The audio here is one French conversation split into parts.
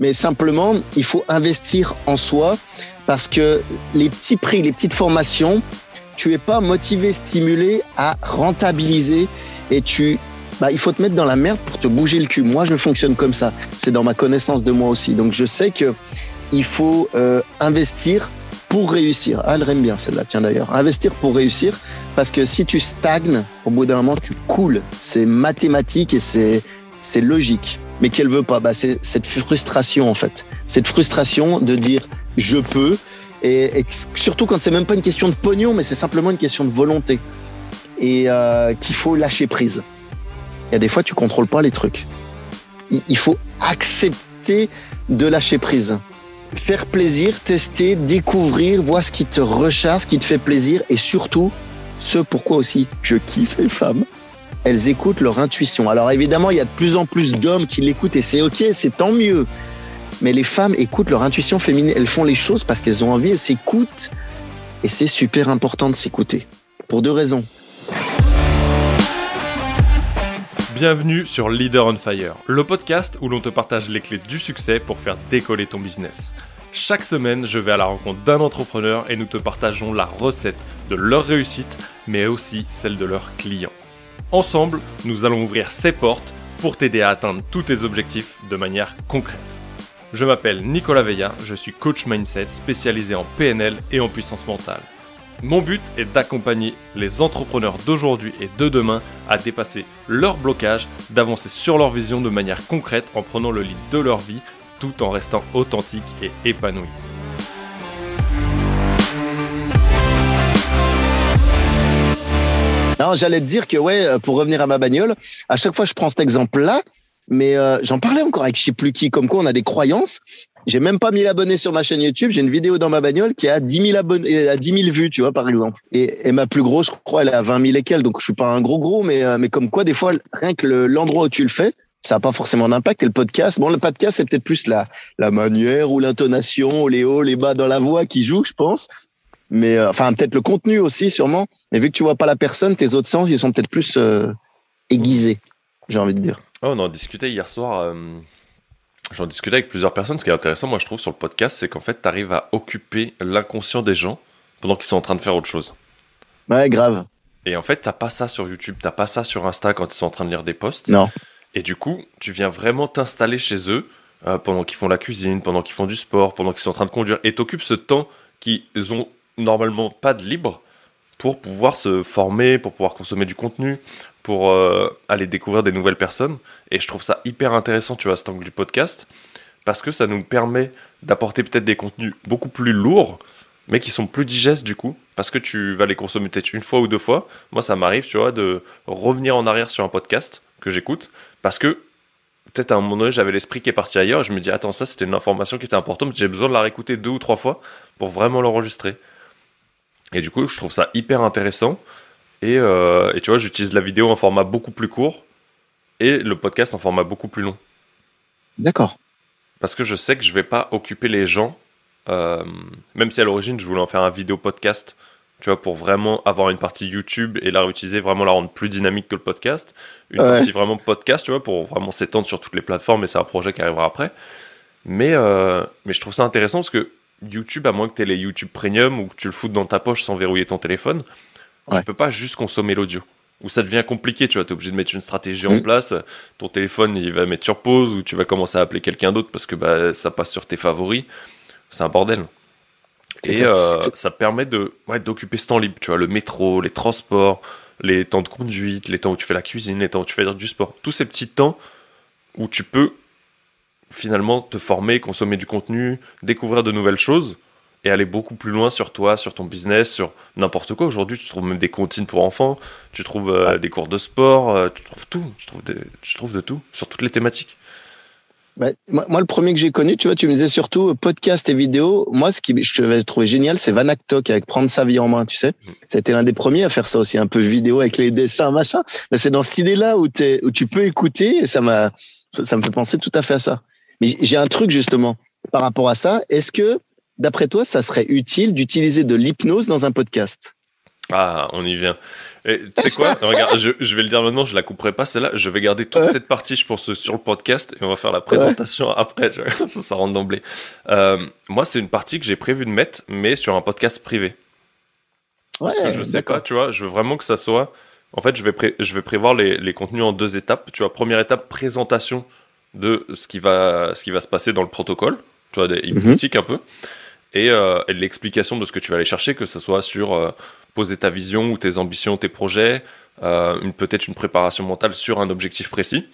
mais simplement, il faut investir en soi parce que les petits prix, les petites formations, tu es pas motivé, stimulé à rentabiliser et tu bah, il faut te mettre dans la merde pour te bouger le cul. Moi, je fonctionne comme ça. C'est dans ma connaissance de moi aussi. Donc, je sais que il faut euh, investir pour réussir. Ah, elle aime bien celle-là, tiens d'ailleurs. Investir pour réussir, parce que si tu stagnes, au bout d'un moment, tu coules. C'est mathématique et c'est logique. Mais qu'elle veut pas, bah, c'est cette frustration en fait. Cette frustration de dire je peux, et, surtout quand c'est même pas une question de pognon, mais c'est simplement une question de volonté et euh, qu'il faut lâcher prise. Il y a des fois, tu contrôles pas les trucs. Il faut accepter de lâcher prise. Faire plaisir, tester, découvrir, voir ce qui te recharge, ce qui te fait plaisir et surtout, ce pourquoi aussi je kiffe les femmes. Elles écoutent leur intuition. Alors évidemment, il y a de plus en plus d'hommes qui l'écoutent et c'est ok, c'est tant mieux. Mais les femmes écoutent leur intuition féminine. Elles font les choses parce qu'elles ont envie, elles s'écoutent. Et c'est super important de s'écouter. Pour deux raisons. Bienvenue sur Leader on Fire, le podcast où l'on te partage les clés du succès pour faire décoller ton business. Chaque semaine, je vais à la rencontre d'un entrepreneur et nous te partageons la recette de leur réussite, mais aussi celle de leurs clients. Ensemble, nous allons ouvrir ces portes pour t'aider à atteindre tous tes objectifs de manière concrète. Je m'appelle Nicolas Veilla, je suis coach mindset spécialisé en PNL et en puissance mentale. Mon but est d'accompagner les entrepreneurs d'aujourd'hui et de demain à dépasser leurs blocages, d'avancer sur leur vision de manière concrète en prenant le lead de leur vie tout en restant authentique et épanoui. J'allais te dire que ouais, pour revenir à ma bagnole, à chaque fois je prends cet exemple-là, mais euh, j'en parlais encore avec je sais plus qui, comme quoi on a des croyances j'ai même pas mis l'abonné sur ma chaîne YouTube. J'ai une vidéo dans ma bagnole qui a 10 000 abonnés, à 10 000 vues, tu vois, par exemple. Et, ma plus grosse, je crois, elle est à 20 000 et. Donc, je suis pas un gros gros, mais, euh, mais comme quoi, des fois, rien que l'endroit où tu le fais, ça n'a pas forcément d'impact. Et le podcast, bon, le podcast, c'est peut-être plus la, la manière ou l'intonation, les hauts, les bas dans la voix qui jouent, je pense. Mais, euh, enfin, peut-être le contenu aussi, sûrement. Mais vu que tu vois pas la personne, tes autres sens, ils sont peut-être plus euh, aiguisés, j'ai envie de dire. Oh, on en discutait hier soir. J'en discutais avec plusieurs personnes. Ce qui est intéressant, moi, je trouve, sur le podcast, c'est qu'en fait, tu arrives à occuper l'inconscient des gens pendant qu'ils sont en train de faire autre chose. Ouais, grave. Et en fait, t'as pas ça sur YouTube, t'as pas ça sur Insta quand ils sont en train de lire des posts. Non. Et du coup, tu viens vraiment t'installer chez eux euh, pendant qu'ils font la cuisine, pendant qu'ils font du sport, pendant qu'ils sont en train de conduire. Et t'occupes ce temps qu'ils ont normalement pas de libre pour pouvoir se former, pour pouvoir consommer du contenu, pour euh, aller découvrir des nouvelles personnes. Et je trouve ça hyper intéressant, tu vois, cet angle du podcast, parce que ça nous permet d'apporter peut-être des contenus beaucoup plus lourds, mais qui sont plus digestes du coup, parce que tu vas les consommer peut-être une fois ou deux fois. Moi, ça m'arrive, tu vois, de revenir en arrière sur un podcast que j'écoute, parce que peut-être à un moment donné, j'avais l'esprit qui est parti ailleurs, et je me dis, attends, ça c'était une information qui était importante, j'ai besoin de la réécouter deux ou trois fois pour vraiment l'enregistrer. Et du coup, je trouve ça hyper intéressant. Euh, et, tu vois, j'utilise la vidéo en format beaucoup plus court et le podcast en format beaucoup plus long. D'accord. Parce que je sais que je vais pas occuper les gens, euh, même si à l'origine je voulais en faire un vidéo podcast, tu vois, pour vraiment avoir une partie YouTube et la réutiliser, vraiment la rendre plus dynamique que le podcast. Une partie vraiment podcast, tu vois, pour vraiment s'étendre sur toutes les plateformes et c'est un projet qui arrivera après. Mais, euh, mais je trouve ça intéressant parce que YouTube, à moins que tu aies les YouTube Premium ou que tu le foutes dans ta poche sans verrouiller ton téléphone, Ouais. Tu peux pas juste consommer l'audio. Ou ça devient compliqué, tu vois, tu es obligé de mettre une stratégie en mm. place, ton téléphone il va mettre sur pause ou tu vas commencer à appeler quelqu'un d'autre parce que bah, ça passe sur tes favoris. C'est un bordel. Et euh, ça permet de ouais, d'occuper ce temps libre, tu vois, le métro, les transports, les temps de conduite, les temps où tu fais la cuisine, les temps où tu fais du sport. Tous ces petits temps où tu peux finalement te former, consommer du contenu, découvrir de nouvelles choses et aller beaucoup plus loin sur toi, sur ton business, sur n'importe quoi. Aujourd'hui, tu trouves même des comptines pour enfants, tu trouves euh, des cours de sport, euh, tu trouves tout, tu trouves, tu trouves de tout, sur toutes les thématiques. Bah, moi, le premier que j'ai connu, tu vois, tu me disais surtout euh, podcast et vidéo. Moi, ce qui je vais trouver génial, c'est Vanactok avec Prendre sa vie en main, tu sais. C'était mm. l'un des premiers à faire ça aussi, un peu vidéo avec les dessins, machin. Mais c'est dans cette idée-là où, où tu peux écouter et ça m'a, ça, ça me fait penser tout à fait à ça. Mais j'ai un truc justement par rapport à ça. Est-ce que d'après toi, ça serait utile d'utiliser de l'hypnose dans un podcast? Ah, on y vient. Tu sais quoi? Regarde, je, je, vais le dire maintenant, je la couperai pas celle-là. Je vais garder toute cette partie, je pense, sur le podcast et on va faire la présentation après. Ça, ça rentre d'emblée. Euh, moi, c'est une partie que j'ai prévu de mettre, mais sur un podcast privé. Ouais, Parce que je sais pas, tu vois, je veux vraiment que ça soit. En fait, je vais, pré... je vais prévoir les, les, contenus en deux étapes. Tu vois, première étape, présentation de ce qui va, ce qui va se passer dans le protocole. Tu vois, des hypnotiques mhm. un peu. Et, euh, et l'explication de ce que tu vas aller chercher, que ce soit sur euh, poser ta vision ou tes ambitions, tes projets, euh, peut-être une préparation mentale sur un objectif précis,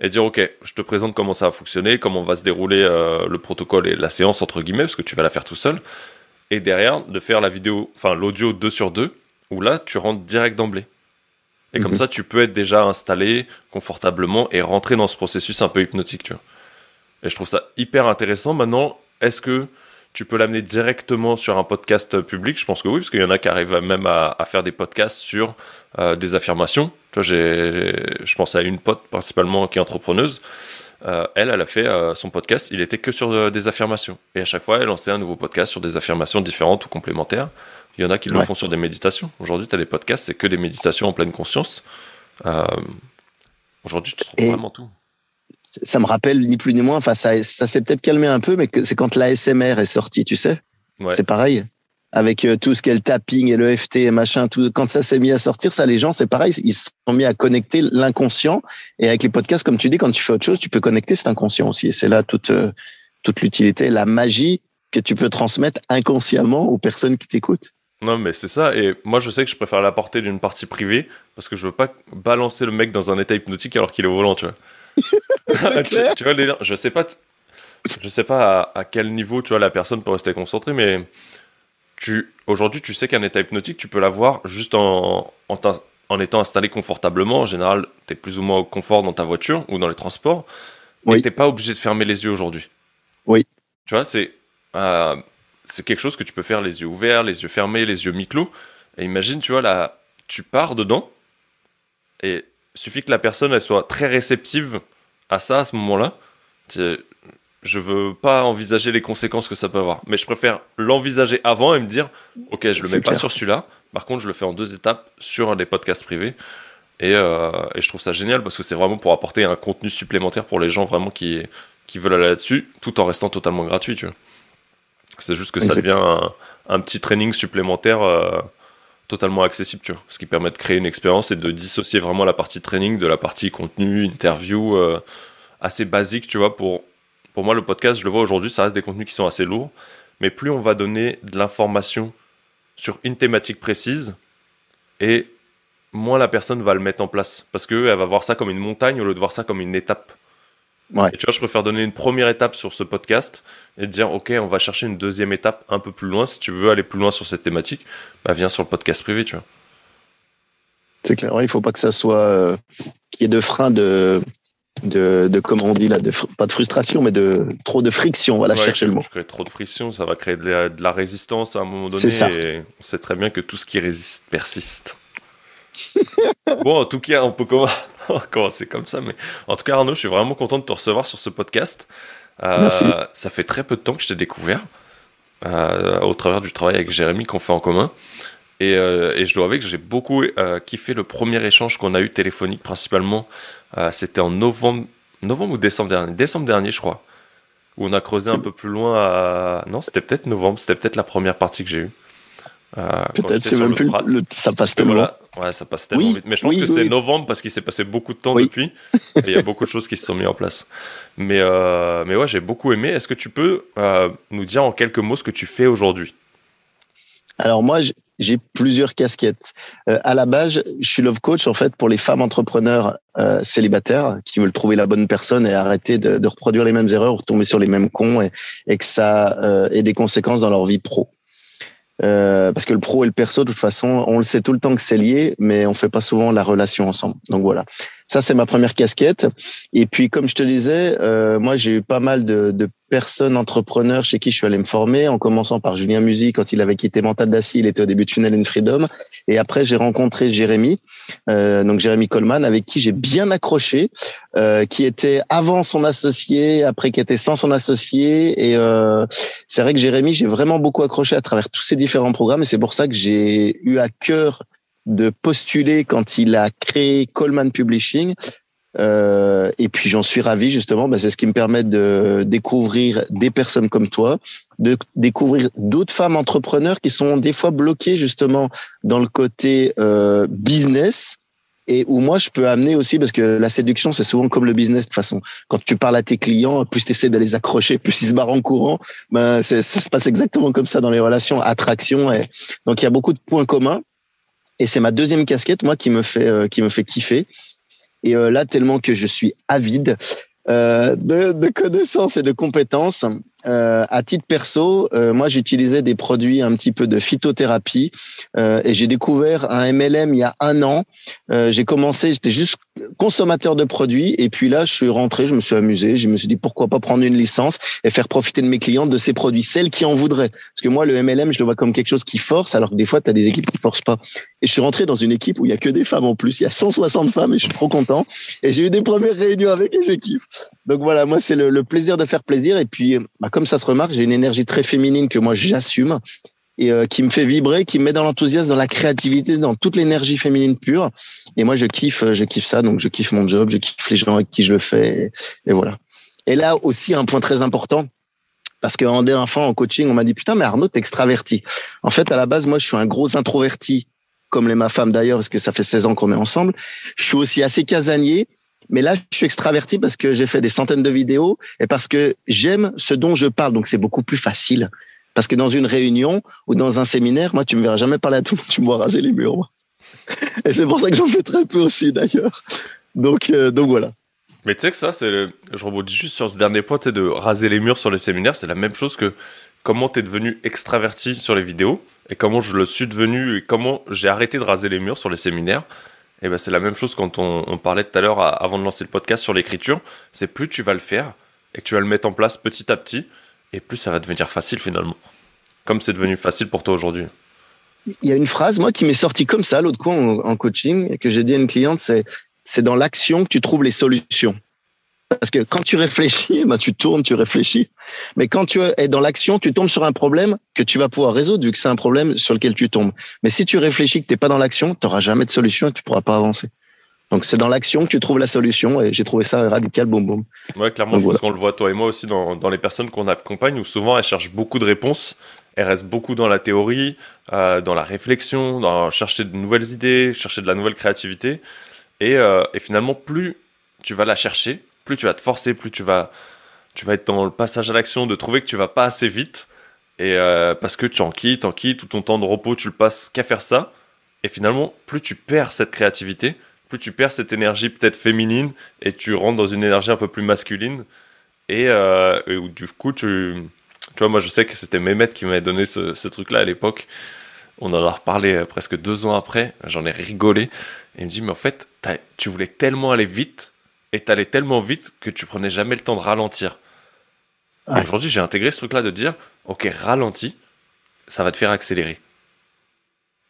et dire ok, je te présente comment ça va fonctionner, comment va se dérouler euh, le protocole et la séance entre guillemets, parce que tu vas la faire tout seul, et derrière de faire la vidéo, enfin l'audio 2 sur 2, où là tu rentres direct d'emblée. Et comme mhm. ça, tu peux être déjà installé confortablement et rentrer dans ce processus un peu hypnotique, tu vois. Et je trouve ça hyper intéressant. Maintenant, est-ce que tu peux l'amener directement sur un podcast public? Je pense que oui, parce qu'il y en a qui arrivent même à, faire des podcasts sur euh, des affirmations. Tu vois, je pense à une pote principalement qui est entrepreneuse. Euh, elle, elle a fait euh, son podcast, il était que sur des affirmations. Et à chaque fois, elle lançait un nouveau podcast sur des affirmations différentes ou complémentaires. Il y en a qui le font sur des méditations. Aujourd'hui, tu as des podcasts, c'est que des méditations en pleine conscience. Aujourd'hui, tu trouves vraiment tout ça me rappelle ni plus ni moins, enfin ça, ça s'est peut-être calmé un peu, mais c'est quand l'ASMR est sorti, tu sais. C'est pareil. Avec euh, tout ce qu'est le tapping et le FT et machin, tout, quand ça s'est mis à sortir, ça, les gens, c'est pareil, ils se sont mis à connecter l'inconscient. Et avec les podcasts, comme tu dis, quand tu fais autre chose, tu peux connecter cet inconscient aussi. Et c'est là toute, euh, toute l'utilité, la magie que tu peux transmettre inconsciemment aux personnes qui t'écoutent. Non, mais c'est ça. Et moi, je sais que je préfère l'apporter d'une partie privée parce que je veux pas balancer le mec dans un état hypnotique alors qu'il est au volant, tu vois. tu, vois le Je sais pas, je sais pas à, quel niveau tu vois la personne peut rester concentrée, mais tu aujourd'hui tu sais qu'un état hypnotique tu peux l'avoir juste en, en, étant installé confortablement. En général, tu es plus ou moins au confort dans ta voiture ou dans les transports, mais oui. t'es pas obligé de fermer les yeux aujourd'hui. Oui. Tu vois, c'est euh, c'est quelque chose que tu peux faire les yeux ouverts, les yeux fermés, les yeux mi-clos. Et imagine, tu vois, là, tu pars dedans et suffit que la personne elle soit très réceptive à ça à ce moment-là. Je veux pas envisager les conséquences que ça peut avoir, mais je préfère l'envisager avant et me dire ok, je le mets pas sur celui-là. Par contre, je le fais en deux étapes sur des podcasts privés. Et, euh, et je trouve ça génial parce que c'est vraiment pour apporter un contenu supplémentaire pour les gens vraiment qui, qui veulent aller là-dessus, tout en restant totalement gratuit. C'est juste que ça devient un, petit training supplémentaire euh, totalement accessible, tu vois, ce qui permet de créer une expérience et de dissocier vraiment la partie training de la partie contenu, interview, euh, assez basique, tu vois. Pour, pour moi, le podcast, je le vois aujourd'hui, ça reste des contenus qui sont assez lourds, mais plus on va donner de l'information sur une thématique précise, et moins la personne va le mettre en place, parce qu'elle va voir ça comme une montagne au lieu de voir ça comme une étape. Ouais. tu vois, je préfère donner une première étape sur ce podcast et dire, OK, on va chercher une deuxième étape un peu plus loin. Si tu veux aller plus loin sur cette thématique, bah, viens sur le podcast privé, tu vois. C'est clair, il ne faut pas que ça soit. Euh, qu'il y ait de freins de, de, de, comment on dit là, de, pas de frustration, mais de trop de friction. Voilà, chercher le mot. Trop de friction, ça va créer de la, résistance à un moment donné. Ça. Et on sait très bien que tout ce qui résiste persiste. bon, en tout cas, on peut commencer comme ça. Mais en tout cas, Arnaud, je suis vraiment content de te recevoir sur ce podcast. Euh, ça fait très peu de temps que je t'ai découvert euh, au travers du travail avec Jérémy qu'on fait en commun. Et, euh, et, je dois avouer que j'ai beaucoup kiffé le premier échange qu'on a eu téléphonique, principalement. C'était en novembre, novembre ou décembre dernier Décembre dernier, je crois. Où on a creusé un peu plus loin à. Non, c'était peut-être novembre, c'était peut-être la première partie que j'ai eue. Euh, Peut-être c'est même plus le, ça passe tellement. Ouais, ça passe tellement vite. Mais je pense que c'est novembre parce qu'il s'est passé beaucoup de temps depuis. et il y a beaucoup de choses qui se sont mises en place. Mais, euh, mais ouais, j'ai beaucoup aimé. Est-ce que tu peux euh, nous dire en quelques mots ce que tu fais aujourd'hui? Alors moi, j'ai plusieurs casquettes. à la base, je suis love coach en fait pour les femmes entrepreneurs célibataires qui veulent trouver la bonne personne et arrêter de, de reproduire les mêmes erreurs, retomber sur les mêmes cons et, et que ça ait des conséquences dans leur vie pro. Euh, parce que le pro et le perso, de toute façon, on le sait tout le temps que c'est lié, mais on fait pas souvent la relation ensemble. Donc voilà. Ça, c'est ma première casquette. Et puis, comme je te disais, euh, moi, j'ai eu pas mal de, de, personnes entrepreneurs chez qui je suis allé me former, en commençant par Julien Musy, quand il avait quitté Mental d'Acier, il était au début de Funnel and Freedom. Et après, j'ai rencontré Jérémy, euh, donc Jérémy Coleman, avec qui j'ai bien accroché, euh, qui était avant son associé, après qui était sans son associé. Et euh, c'est vrai que Jérémy, j'ai vraiment beaucoup accroché à travers tous ces différents programmes. Et c'est pour ça que j'ai eu à cœur de postuler quand il a créé Coleman Publishing. Euh, et puis j'en suis ravi justement, bah, c'est ce qui me permet de découvrir des personnes comme toi, de découvrir d'autres femmes entrepreneurs qui sont des fois bloquées justement dans le côté euh, business et où moi je peux amener aussi parce que la séduction c'est souvent comme le business de toute façon. Quand tu parles à tes clients, plus tu de les accrocher, plus ils se barrent en courant. Ben ça se passe exactement comme ça dans les relations, attraction. Et donc il y a beaucoup de points communs. Et c'est ma deuxième casquette, moi, qui me fait, euh, qui me fait kiffer. Et euh, là, tellement que je suis avide euh, de, de, connaissances et de compétences, euh, à titre perso, euh, moi j'utilisais des produits un petit peu de phytothérapie euh, et j'ai découvert un MLM il y a un an. J'ai commencé, j'étais juste consommateur de produits et puis là je suis rentré, je me suis amusé, je me suis dit pourquoi pas prendre une licence et faire profiter de mes clients de ces produits, celles qui en voudraient. Parce que moi le MLM je le vois comme quelque chose qui force alors que des fois tu as des équipes qui forcent pas. Et je suis rentré dans une équipe où il y a que des femmes en plus, il y a 160 femmes et je suis trop content et j'ai eu des premières réunions avec et je kiffe. Donc voilà, moi c'est le, le, plaisir de faire plaisir et puis bah, comme ça se remarque, j'ai une énergie très féminine que moi j'assume et euh, qui me fait vibrer, qui me met dans l'enthousiasme, dans la créativité, dans toute l'énergie féminine pure. Et moi je kiffe, je kiffe ça, donc je kiffe mon job, je kiffe les gens avec qui je le fais, et, voilà. Et là aussi un point très important, parce qu'en dernière fois en coaching, on m'a dit putain mais Arnaud t'es extraverti. En fait à la base moi je suis un gros introverti, comme les ma femme d'ailleurs, parce que ça fait 16 ans qu'on est ensemble. Je suis aussi assez casanier. Mais là, je suis extraverti parce que j'ai fait des centaines de vidéos et parce que j'aime ce dont je parle. Donc, c'est beaucoup plus facile. Parce que dans une réunion ou dans un séminaire, moi, tu me verras jamais parler à tout le monde. Tu me vois raser les murs. Et c'est pour ça que j'en fais très peu aussi, d'ailleurs. Donc, euh, donc voilà. Mais tu sais que ça, c'est le... je rebondis juste sur ce dernier point, de raser les murs sur les séminaires, c'est la même chose que comment tu es devenu extraverti sur les vidéos et comment je le suis devenu et comment j'ai arrêté de raser les murs sur les séminaires. Et ben c'est la même chose quand on, parlait tout à l'heure avant de lancer le podcast sur l'écriture. C'est plus tu vas le faire et que tu vas le mettre en place petit à petit, et plus ça va devenir facile finalement. Comme c'est devenu facile pour toi aujourd'hui. Il y a une phrase, moi, qui m'est sortie comme ça l'autre coup en, coaching, que j'ai dit à une cliente, c'est dans l'action que tu trouves les solutions. Parce que quand tu réfléchis, ben tu tournes, tu réfléchis. Mais quand tu es dans l'action, tu tombes sur un problème que tu vas pouvoir résoudre vu que c'est un problème sur lequel tu tombes. Mais si tu réfléchis que tu n'es pas dans l'action, tu n'auras jamais de solution et tu pourras pas avancer. Donc c'est dans l'action que tu trouves la solution et j'ai trouvé ça radical, boum boum. Ouais, clairement, Donc, je voilà. pense qu'on le voit toi et moi aussi dans, dans les personnes qu'on accompagne où souvent elles cherchent beaucoup de réponses, elles restent beaucoup dans la théorie, euh, dans la réflexion, dans chercher de nouvelles idées, chercher de la nouvelle créativité. Et, euh, et finalement, plus tu vas la chercher, plus tu vas te forcer, plus tu vas, tu vas être dans le passage à l'action, de trouver que tu vas pas assez vite. Et euh, parce que tu en quittes, en quittes, tout ton temps de repos, tu le passes qu'à faire ça. Et finalement, plus tu perds cette créativité, plus tu perds cette énergie peut-être féminine et tu rentres dans une énergie un peu plus masculine. Et, euh, du coup, tu, tu vois, moi je sais que c'était Mehmet qui m'avait donné ce, ce truc-là à l'époque. On en a reparlé euh, presque deux ans après. J'en ai rigolé. Et il me dit, mais en fait, tu voulais tellement aller vite et t'allais tellement vite que tu prenais jamais le temps de ralentir. Aujourd'hui, j'ai intégré ce truc-là de dire, ok, ralentis, ça va te faire accélérer.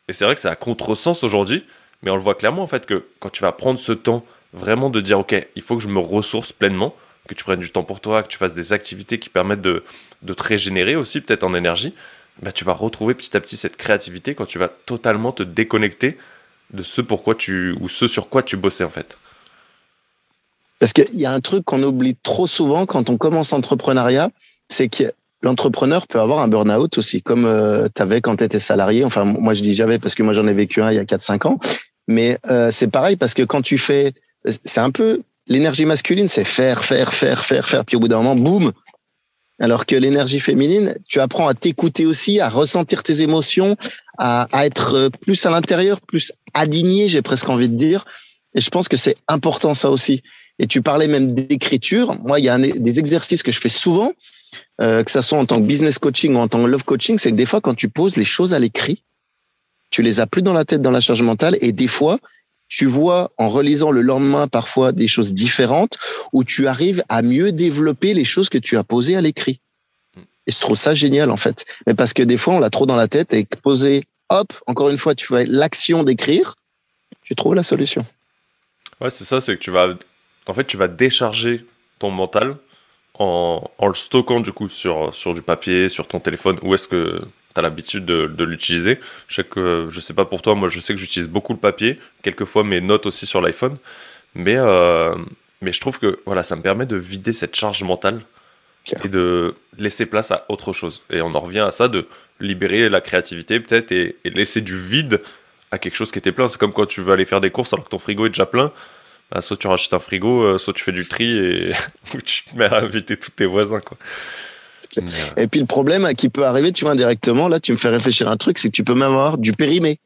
Et c'est vrai que c'est à contresens aujourd'hui, mais on le voit clairement en fait que quand tu vas prendre ce temps vraiment de dire, ok, il faut que je me ressource pleinement, que tu prennes du temps pour toi, que tu fasses des activités qui permettent de, de te régénérer aussi, peut-être en énergie, bah, tu vas retrouver petit à petit cette créativité quand tu vas totalement te déconnecter de ce pourquoi tu ou ce sur quoi tu bossais en fait. Parce qu'il y a un truc qu'on oublie trop souvent quand on commence l'entrepreneuriat, c'est que l'entrepreneur peut avoir un burn-out aussi, comme euh, tu avais quand tu étais salarié. Enfin, moi, je dis j'avais parce que moi, j'en ai vécu un il y a 4-5 ans. Mais euh, c'est pareil parce que quand tu fais... C'est un peu... L'énergie masculine, c'est faire, faire, faire, faire, faire. Puis au bout d'un moment, boum alors que l'énergie féminine, tu apprends à t'écouter aussi, à ressentir tes émotions, à, à être plus à l'intérieur, plus aligné, j'ai presque envie de dire. Et je pense que c'est important ça aussi. Et tu parlais même d'écriture. Moi, il y a un, des exercices que je fais souvent, euh, que ça soit en tant que business coaching ou en tant que love coaching, c'est que des fois, quand tu poses les choses à l'écrit, tu les as plus dans la tête, dans la charge mentale, et des fois, tu vois en relisant le lendemain parfois des choses différentes où tu arrives à mieux développer les choses que tu as posées à l'écrit. Et je trouve ça génial en fait. Mais parce que des fois on l'a trop dans la tête et poser, hop, encore une fois, tu fais l'action d'écrire, tu trouves la solution. Ouais, c'est ça, c'est que tu vas, en fait, tu vas décharger ton mental en, en, le stockant du coup sur, sur du papier, sur ton téléphone. Où est-ce que tu as l'habitude de, de l'utiliser? Je sais, que, je sais pas pour toi, moi je sais que j'utilise beaucoup le papier, quelquefois mes notes aussi sur l'iPhone. Mais, euh, mais je trouve que voilà, ça me permet de vider cette charge mentale et de laisser place à autre chose. Et on en revient à ça, de libérer la créativité peut-être et, et, laisser du vide à quelque chose qui était plein. C'est comme quand tu veux aller faire des courses alors que ton frigo est déjà plein. Bah, soit tu rachètes un frigo, euh, soit tu fais du tri et tu te mets à inviter tous tes voisins. Quoi. Et puis le problème qui peut arriver, tu vois, indirectement, là, tu me fais réfléchir à un truc, c'est que tu peux même avoir du périmé.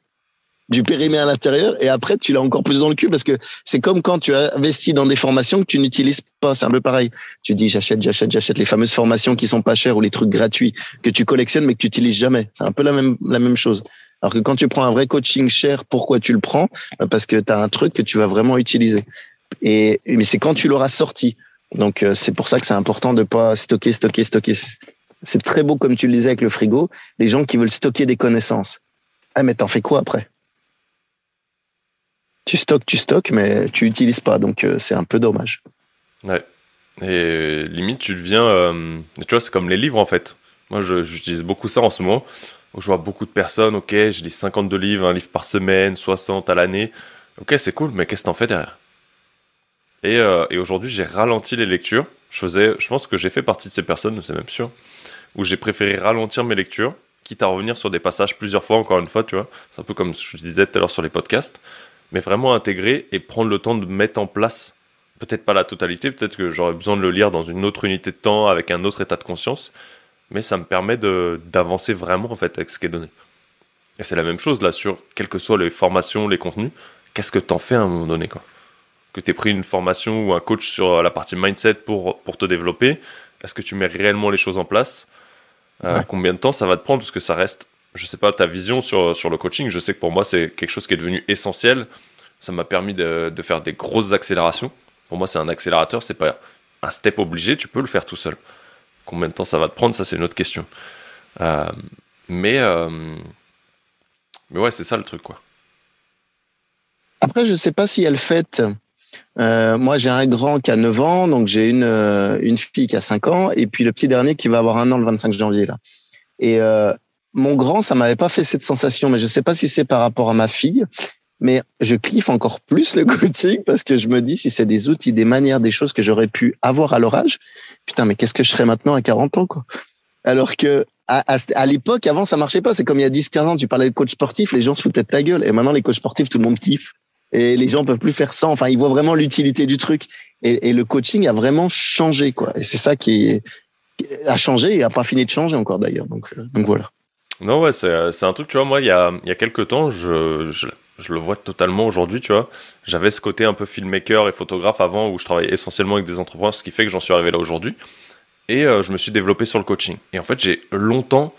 Du périmé à l'intérieur et après tu l'as encore plus dans le cul parce que c'est comme quand tu as investi dans des formations que tu n'utilises pas. C'est un peu pareil. Tu dis j'achète, j'achète, j'achète les fameuses formations qui sont pas chères ou les trucs gratuits que tu collectionnes mais que tu utilises jamais. C'est un peu la même, la même chose. Alors que quand tu prends un vrai coaching cher, pourquoi tu le prends? Bah, Parce que tu as un truc que tu vas vraiment utiliser. Et mais c'est quand tu l'auras sorti. Donc euh, c'est pour ça que c'est important de pas stocker, stocker, stocker. C'est très beau comme tu le disais avec le frigo. Les gens qui veulent stocker des connaissances. Ah mais t'en fais quoi après? Tu stockes, tu stockes, mais tu n'utilises pas. Donc euh, c'est un peu dommage. Ouais. Et limite tu deviens, euh, tu vois, c'est comme les livres en fait. Moi j'utilise beaucoup ça en ce moment je vois beaucoup de personnes, ok, je lis 52 livres, un livre par semaine, 60 à l'année. Ok, c'est cool, mais qu'est-ce que t'en fais derrière? Et, euh, et aujourd'hui, j'ai ralenti les lectures. Je faisais, je pense que j'ai fait partie de ces personnes, c'est même sûr, où j'ai préféré ralentir mes lectures, quitte à revenir sur des passages plusieurs fois, encore une fois, tu vois. C'est un peu comme je disais tout à l'heure sur les podcasts, mais vraiment intégrer et prendre le temps de mettre en place, peut-être pas la totalité, peut-être que j'aurais besoin de le lire dans une autre unité de temps, avec un autre état de conscience, mais ça me permet d'avancer vraiment en fait avec ce qui est donné. Et c'est la même chose là sur quelles que soient les formations, les contenus, qu'est-ce que tu en fais à un moment donné quoi? Que tu aies pris une formation ou un coach sur la partie mindset pour, pour te développer, est-ce que tu mets réellement les choses en place? Euh, Combien de temps ça va te prendre? Parce que ça reste, je sais pas, ta vision sur, sur le coaching, je sais que pour moi c'est quelque chose qui est devenu essentiel. Ça m'a permis de, de faire des grosses accélérations. Pour moi c'est un accélérateur, c'est pas un step obligé, tu peux le faire tout seul. Combien de temps ça va te prendre, ça c'est une autre question. Euh, mais, euh, mais ouais, c'est ça le truc, quoi. Après, je sais pas si elle fête. Euh, moi, j'ai un grand qui a 9 ans, donc j'ai une, une fille qui a 5 ans, et puis le petit dernier qui va avoir un an le 25 janvier. Là. Et mon grand, ça m'avait pas fait cette sensation, mais je sais pas si c'est par rapport à ma fille, mais je kiffe encore plus le coaching parce que je me dis si c'est des outils, des manières, des choses que j'aurais pu avoir à leur âge, putain, mais qu'est-ce que je serais maintenant à 40 ans, quoi? Alors que à, à, l'époque, avant, ça marchait pas. C'est comme il y a 10, 15 ans, tu parlais de coach sportif, les gens se foutaient de ta gueule. Et maintenant, les coachs sportifs, tout le monde kiffe. Et les gens peuvent plus faire ça. Enfin, ils voient vraiment l'utilité du truc. Et, et, le coaching a vraiment changé, quoi. Et c'est ça qui a changé et a pas fini de changer encore d'ailleurs. Donc, euh, donc voilà. Non, ouais, c'est un truc, tu vois, moi, il y a, il y a quelques temps, je, je je le vois totalement aujourd'hui, tu vois. J'avais ce côté un peu filmmaker et photographe avant où je travaillais essentiellement avec des entrepreneurs, ce qui fait que j'en suis arrivé là aujourd'hui. Et euh, je me suis développé sur le coaching. Et en fait, j'ai longtemps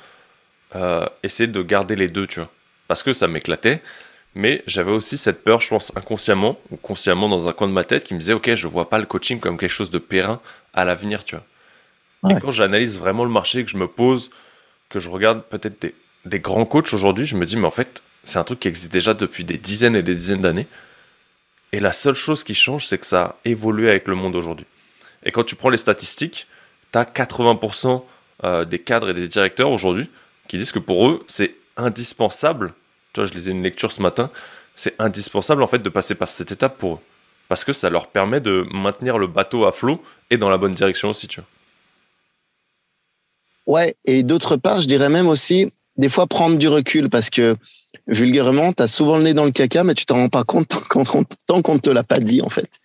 euh, essayé de garder les deux, tu vois. Parce que ça m'éclatait. Mais j'avais aussi cette peur, je pense, inconsciemment ou consciemment dans un coin de ma tête qui me disait, OK, je vois pas le coaching comme quelque chose de périn à l'avenir, tu vois. Et quand j'analyse vraiment le marché, que je me pose, que je regarde peut-être des, des grands coachs aujourd'hui, je me dis, mais en fait, c'est un truc qui existe déjà depuis des dizaines et des dizaines d'années. Et la seule chose qui change, c'est que ça a évolué avec le monde aujourd'hui. Et quand tu prends les statistiques, tu as 80% des cadres et des directeurs aujourd'hui qui disent que pour eux, c'est indispensable. Tu vois, je lisais une lecture ce matin, c'est indispensable en fait de passer par cette étape pour eux. Parce que ça leur permet de maintenir le bateau à flot et dans la bonne direction aussi, tu vois. Ouais, et d'autre part, je dirais même aussi, des fois prendre du recul parce que vulgairement, tu as souvent le nez dans le caca, mais tu t'en rends pas compte tant qu'on ne te l'a pas dit, en fait.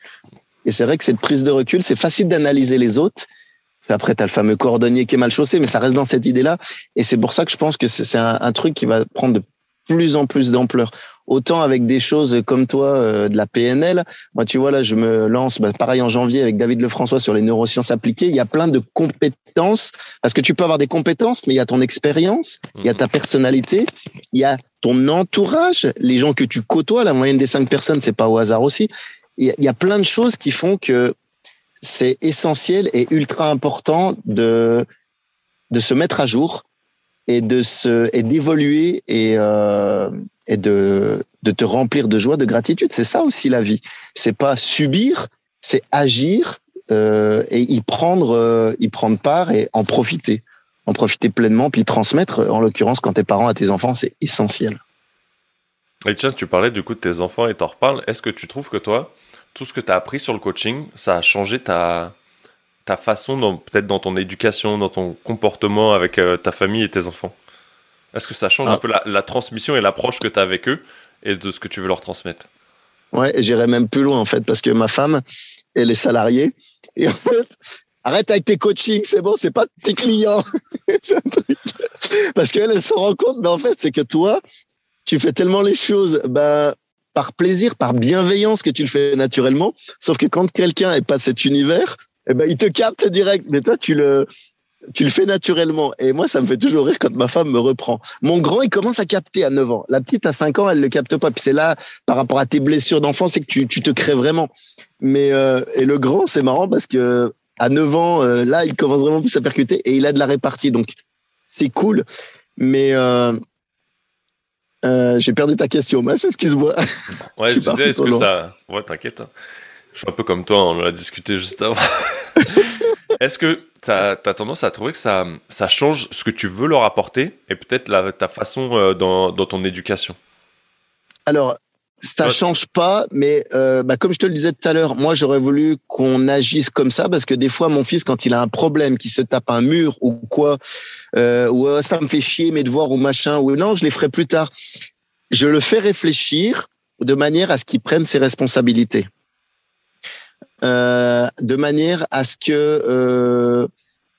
Et c'est vrai que cette prise de recul, c'est facile d'analyser les autres. après, tu as le fameux cordonnier qui est mal chaussé, mais ça reste dans cette idée-là. Et c'est pour ça que je pense que c'est un, un, truc qui va prendre de plus en plus d'ampleur. Autant avec des choses comme toi, euh, de la PNL. Moi, tu vois, là, je me lance, bah, pareil en janvier avec David Lefrançois sur les neurosciences appliquées. Il y a plein de compétences, parce que tu peux avoir des compétences, mais il y a ton expérience, il y a ta personnalité, il y a ton entourage, les gens que tu côtoies, la moyenne des cinq personnes, c'est pas au hasard aussi. Il y, a plein de choses qui font que c'est essentiel et ultra important de, de se mettre à jour et de se et d'évoluer et euh, et de de te remplir de joie, de gratitude. C'est ça aussi la vie. C'est pas subir, c'est agir euh, et y prendre euh, y prendre part et en profiter, en profiter pleinement puis transmettre. En l'occurrence, quand t'es parent à tes enfants, c'est essentiel. Et tiens, tu parlais du coup de tes enfants et t'en reparles. Est-ce que tu trouves que toi, tout ce que tu as appris sur le coaching, ça a changé ta, ta façon, peut-être dans ton éducation, dans ton comportement avec euh, ta famille et tes enfants? Est-ce que ça change un ah. peu la, transmission et l'approche que tu as avec eux et de ce que tu veux leur transmettre? Ouais, j'irais même plus loin en fait, parce que ma femme, elle est salariée. Et en fait, arrête avec tes coachings, c'est bon, c'est pas tes clients. Parce qu'elle, elle se rend compte, mais en fait, c'est que toi, tu fais tellement les choses, ben, par plaisir, par bienveillance que tu le fais naturellement. Sauf que quand quelqu'un n'est pas de cet univers, eh ben, il te capte direct. Mais toi, tu le, tu le fais naturellement. Et moi, ça me fait toujours rire quand ma femme me reprend. Mon grand, il commence à capter à 9 ans. La petite, à 5 ans, elle le capte pas. Puis c'est là, par rapport à tes blessures d'enfant, c'est que tu, tu te crées vraiment. Mais, euh, et le grand, c'est marrant parce que à 9 ans, euh, là, il commence vraiment plus à percuter et il a de la répartie. Donc, c'est cool. Mais, euh, j'ai perdu ta question, mais excuse-moi. Ouais, je, disais, est-ce que ça. Ouais, t'inquiète. Je suis un peu comme toi, on l'a discuté juste avant. est-ce que tu as, tendance à trouver que ça, ça change ce que tu veux leur apporter et peut-être ta façon euh, dans, dans ton éducation? Alors, ça change pas, mais euh, bah, comme je te le disais tout à l'heure, moi j'aurais voulu qu'on agisse comme ça parce que des fois mon fils quand il a un problème, qui se tape un mur ou quoi, euh, ou ça me fait chier mes devoirs ou machin, ou non je les ferai plus tard. Je le fais réfléchir de manière à ce qu'il prenne ses responsabilités, de manière à ce que, euh,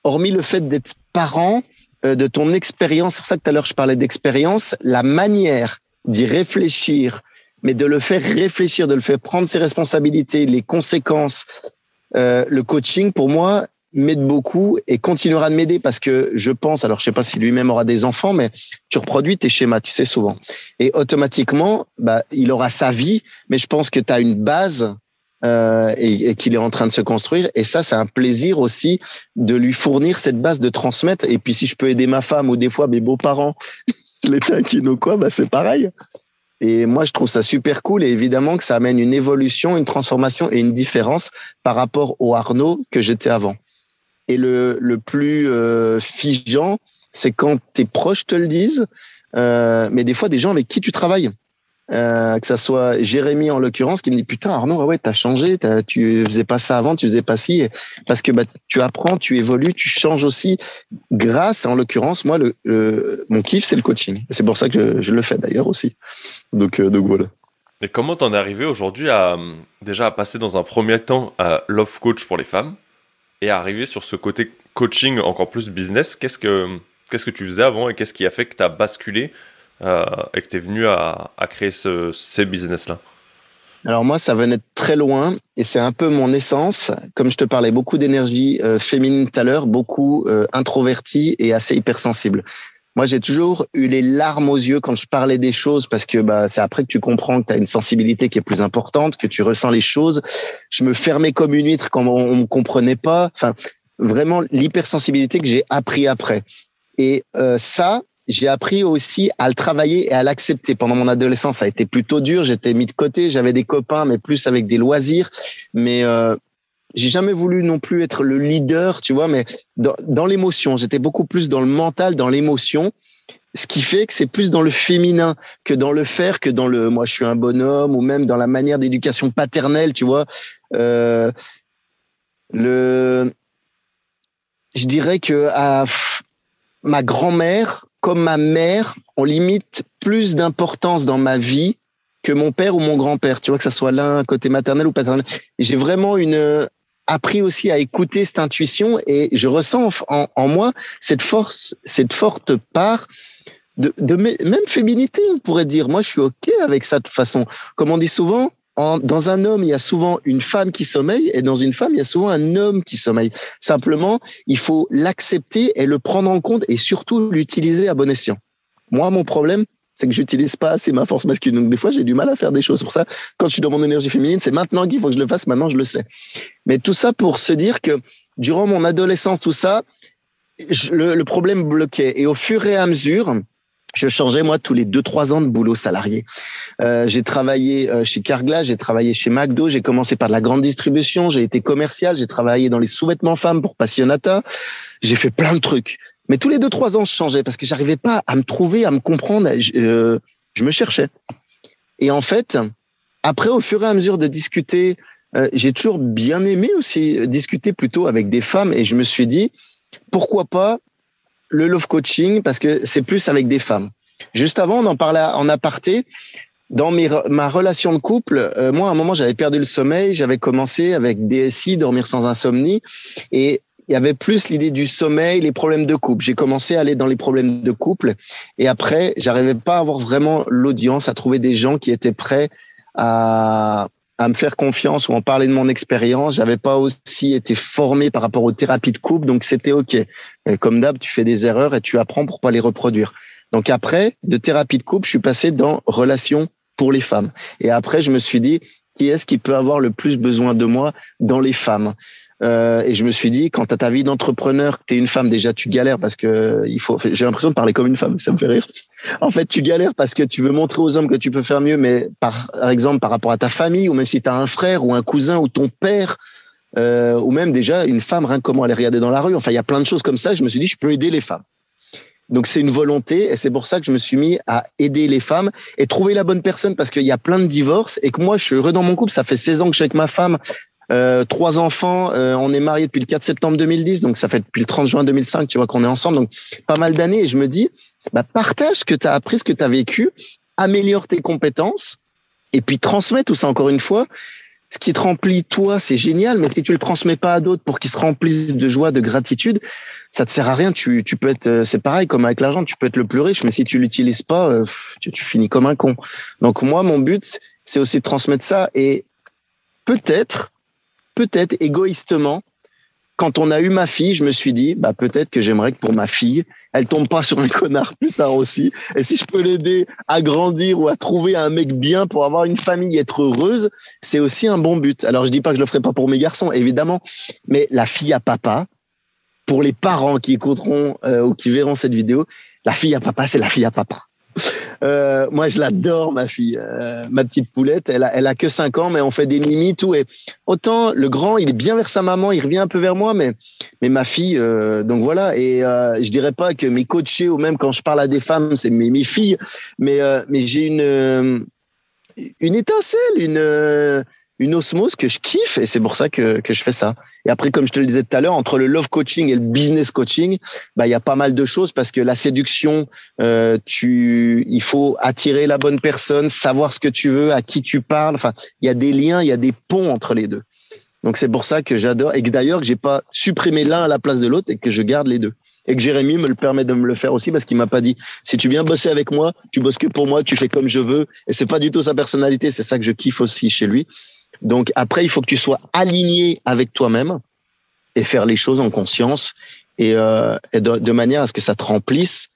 hormis le fait d'être parent, euh, de ton expérience, c'est pour ça que tout à l'heure je parlais d'expérience, la manière d'y réfléchir mais de le faire réfléchir, de le faire prendre ses responsabilités, les conséquences. Euh, le coaching, pour moi, m'aide beaucoup et continuera de m'aider parce que je pense, alors je sais pas si lui-même aura des enfants, mais tu reproduis tes schémas, tu sais souvent. Et automatiquement, bah, il aura sa vie, mais je pense que tu as une base euh, et, et qu'il est en train de se construire. Et ça, c'est un plaisir aussi de lui fournir cette base, de transmettre. Et puis si je peux aider ma femme ou des fois mes beaux-parents, je les taquine ou quoi, bah, c'est pareil. Et moi, je trouve ça super cool et évidemment que ça amène une évolution, une transformation et une différence par rapport au Arnaud que j'étais avant. Et le, le plus euh, figeant, c'est quand tes proches te le disent, euh, mais des fois des gens avec qui tu travailles. Euh, que ça soit Jérémy en l'occurrence qui me dit putain Arnaud ah ouais t'as changé as, tu faisais pas ça avant tu faisais pas ci parce que bah, tu apprends tu évolues tu changes aussi grâce en l'occurrence moi le, mon kiff c'est le coaching. C'est pour ça que je, le fais d'ailleurs aussi. Donc euh, donc voilà. Et comment t'en es arrivé aujourd'hui à déjà à passer dans un premier temps à love coach pour les femmes et à arriver sur ce côté coaching encore plus business? Qu'est-ce que qu'est-ce que tu faisais avant et qu'est-ce qui a fait que tu as basculé et que tu es venu à, créer ce, ces business-là alors moi, ça venait de très loin et c'est un peu mon essence. Comme je te parlais, beaucoup d'énergie euh, féminine tout à l'heure, beaucoup euh, introvertie et assez hypersensible. Moi, j'ai toujours eu les larmes aux yeux quand je parlais des choses parce que bah, c'est après que tu comprends que tu as une sensibilité qui est plus importante, que tu ressens les choses. Je me fermais comme une huître quand on ne me comprenait pas. Enfin, vraiment l'hypersensibilité que j'ai appris après. Et ça, j'ai appris aussi à le travailler et à l'accepter. Pendant mon adolescence, ça a été plutôt dur. J'étais mis de côté. J'avais des copains, mais plus avec des loisirs. Mais euh, j'ai jamais voulu non plus être le leader, tu vois. Mais dans, l'émotion, j'étais beaucoup plus dans le mental, dans l'émotion. Ce qui fait que c'est plus dans le féminin que dans le faire, que dans le moi je suis un bonhomme ou même dans la manière d'éducation paternelle, tu vois. Euh, le, je dirais que à ma grand-mère, comme ma mère, on limite plus d'importance dans ma vie que mon père ou mon grand-père. Tu vois, que ça soit l'un côté maternel ou paternel. J'ai vraiment une appris aussi à écouter cette intuition et je ressens en, moi cette force, cette forte part de, de, même féminité, on pourrait dire. Moi, je suis OK avec ça de toute façon. Comme on dit souvent, dans un homme, il y a souvent une femme qui sommeille et dans une femme, il y a souvent un homme qui sommeille. Simplement, il faut l'accepter et le prendre en compte et surtout l'utiliser à bon escient. Moi, mon problème, c'est que j'utilise pas assez ma force masculine. Donc des fois, j'ai du mal à faire des choses. Pour ça, quand je suis dans mon énergie féminine, c'est maintenant qu'il faut que je le fasse. Maintenant, je le sais. Mais tout ça pour se dire que durant mon adolescence, tout ça, le, le problème bloquait. Et au fur et à mesure, je changeais moi tous les deux trois ans de boulot salarié. Euh, j'ai travaillé euh, chez Carglass, j'ai travaillé chez McDo, j'ai commencé par de la grande distribution, j'ai été commercial, j'ai travaillé dans les sous-vêtements femmes pour Passionata, j'ai fait plein de trucs. Mais tous les deux trois ans, je changeais parce que j'arrivais pas à me trouver, à me comprendre. Je, euh, je me cherchais. Et en fait, après, au fur et à mesure de discuter, euh, j'ai toujours bien aimé aussi discuter plutôt avec des femmes et je me suis dit pourquoi pas le love coaching parce que c'est plus avec des femmes. Juste avant, on en parlait en aparté. Dans ma relation de couple, euh, moi, à un moment, j'avais perdu le sommeil. J'avais commencé avec DSI, dormir sans insomnie. Et il y avait plus l'idée du sommeil, les problèmes de couple. J'ai commencé à aller dans les problèmes de couple. Et après, j'arrivais pas à avoir vraiment l'audience, à trouver des gens qui étaient prêts à, à me faire confiance ou en parler de mon expérience. J'avais pas aussi été formé par rapport aux thérapies de couple, donc c'était ok. comme d'hab, tu fais des erreurs et tu apprends pour pas les reproduire. Donc après, de thérapie de couple, je suis passé dans relation pour les femmes. Et après, je me suis dit, qui est-ce qui peut avoir le plus besoin de moi dans les femmes? Euh, et je me suis dit, quand tu as ta vie d'entrepreneur, que tu es une femme, déjà tu galères parce que il faut. J'ai l'impression de parler comme une femme, ça me fait rire. En fait, tu galères parce que tu veux montrer aux hommes que tu peux faire mieux, mais par, exemple par rapport à ta famille, ou même si tu as un frère ou un cousin ou ton père, euh, ou même déjà une femme, rien comment est regarder dans la rue. Enfin, il y a plein de choses comme ça. Je me suis dit, je peux aider les femmes. Donc c'est une volonté et c'est pour ça que je me suis mis à aider les femmes et trouver la bonne personne parce qu'il y a plein de divorces et que moi je suis heureux dans mon couple. Ça fait 16 ans que je suis avec ma femme. Euh, trois enfants, euh, on est mariés depuis le 4 septembre 2010, donc ça fait depuis le 30 juin 2005, tu vois qu'on est ensemble, donc pas mal d'années. Et je me dis, bah, partage ce que tu as appris, ce que tu as vécu, améliore tes compétences, et puis transmets tout ça encore une fois. Ce qui te remplit toi, c'est génial, mais si tu le transmets pas à d'autres pour qu'ils se remplissent de joie, de gratitude, ça te sert à rien. Tu, tu peux être, euh, c'est pareil comme avec l'argent, tu peux être le plus riche, mais si tu l'utilises pas, tu, tu finis comme un con. Donc moi, mon but, c'est aussi de transmettre ça et peut-être peut-être égoïstement, quand on a eu ma fille, je me suis dit, bah peut-être que j'aimerais que pour ma fille, elle tombe pas sur un connard plus tard aussi. Et si je peux l'aider à grandir ou à trouver un mec bien pour avoir une famille, être heureuse, c'est aussi un bon but. Alors je dis pas que je le ferai pas pour mes garçons, évidemment, mais la fille à papa, pour les parents qui écouteront euh, ou qui verront cette vidéo, la fille à papa, c'est la fille à papa. Euh, moi, je l'adore, ma fille, euh, ma petite poulette. Elle a, elle a que 5 ans, mais on fait des mimi, tout. Et autant le grand, il est bien vers sa maman, il revient un peu vers moi, mais, mais ma fille, euh, donc voilà. Et euh, je dirais pas que mes coachés ou même quand je parle à des femmes, c'est mes, mes filles, mais, euh, mais j'ai une, une étincelle, une, une osmose que je kiffe et c'est pour ça que, que je fais ça. Et après, comme je te le disais tout à l'heure, entre le love coaching et le business coaching, bah il y a pas mal de choses parce que la séduction, euh, tu, il faut attirer la bonne personne, savoir ce que tu veux, à qui tu parles. Enfin, il y a des liens, il y a des ponts entre les deux. Donc c'est pour ça que j'adore et que d'ailleurs que j'ai pas supprimé l'un à la place de l'autre et que je garde les deux. Et que Jérémy me le permet de me le faire aussi parce qu'il m'a pas dit si tu viens bosser avec moi, tu bosses que pour moi, tu fais comme je veux. Et c'est pas du tout sa personnalité. C'est ça que je kiffe aussi chez lui. Donc après, il faut que tu sois aligné avec toi-même et faire les choses en conscience et, euh, de, manière à ce que ça te remplisse.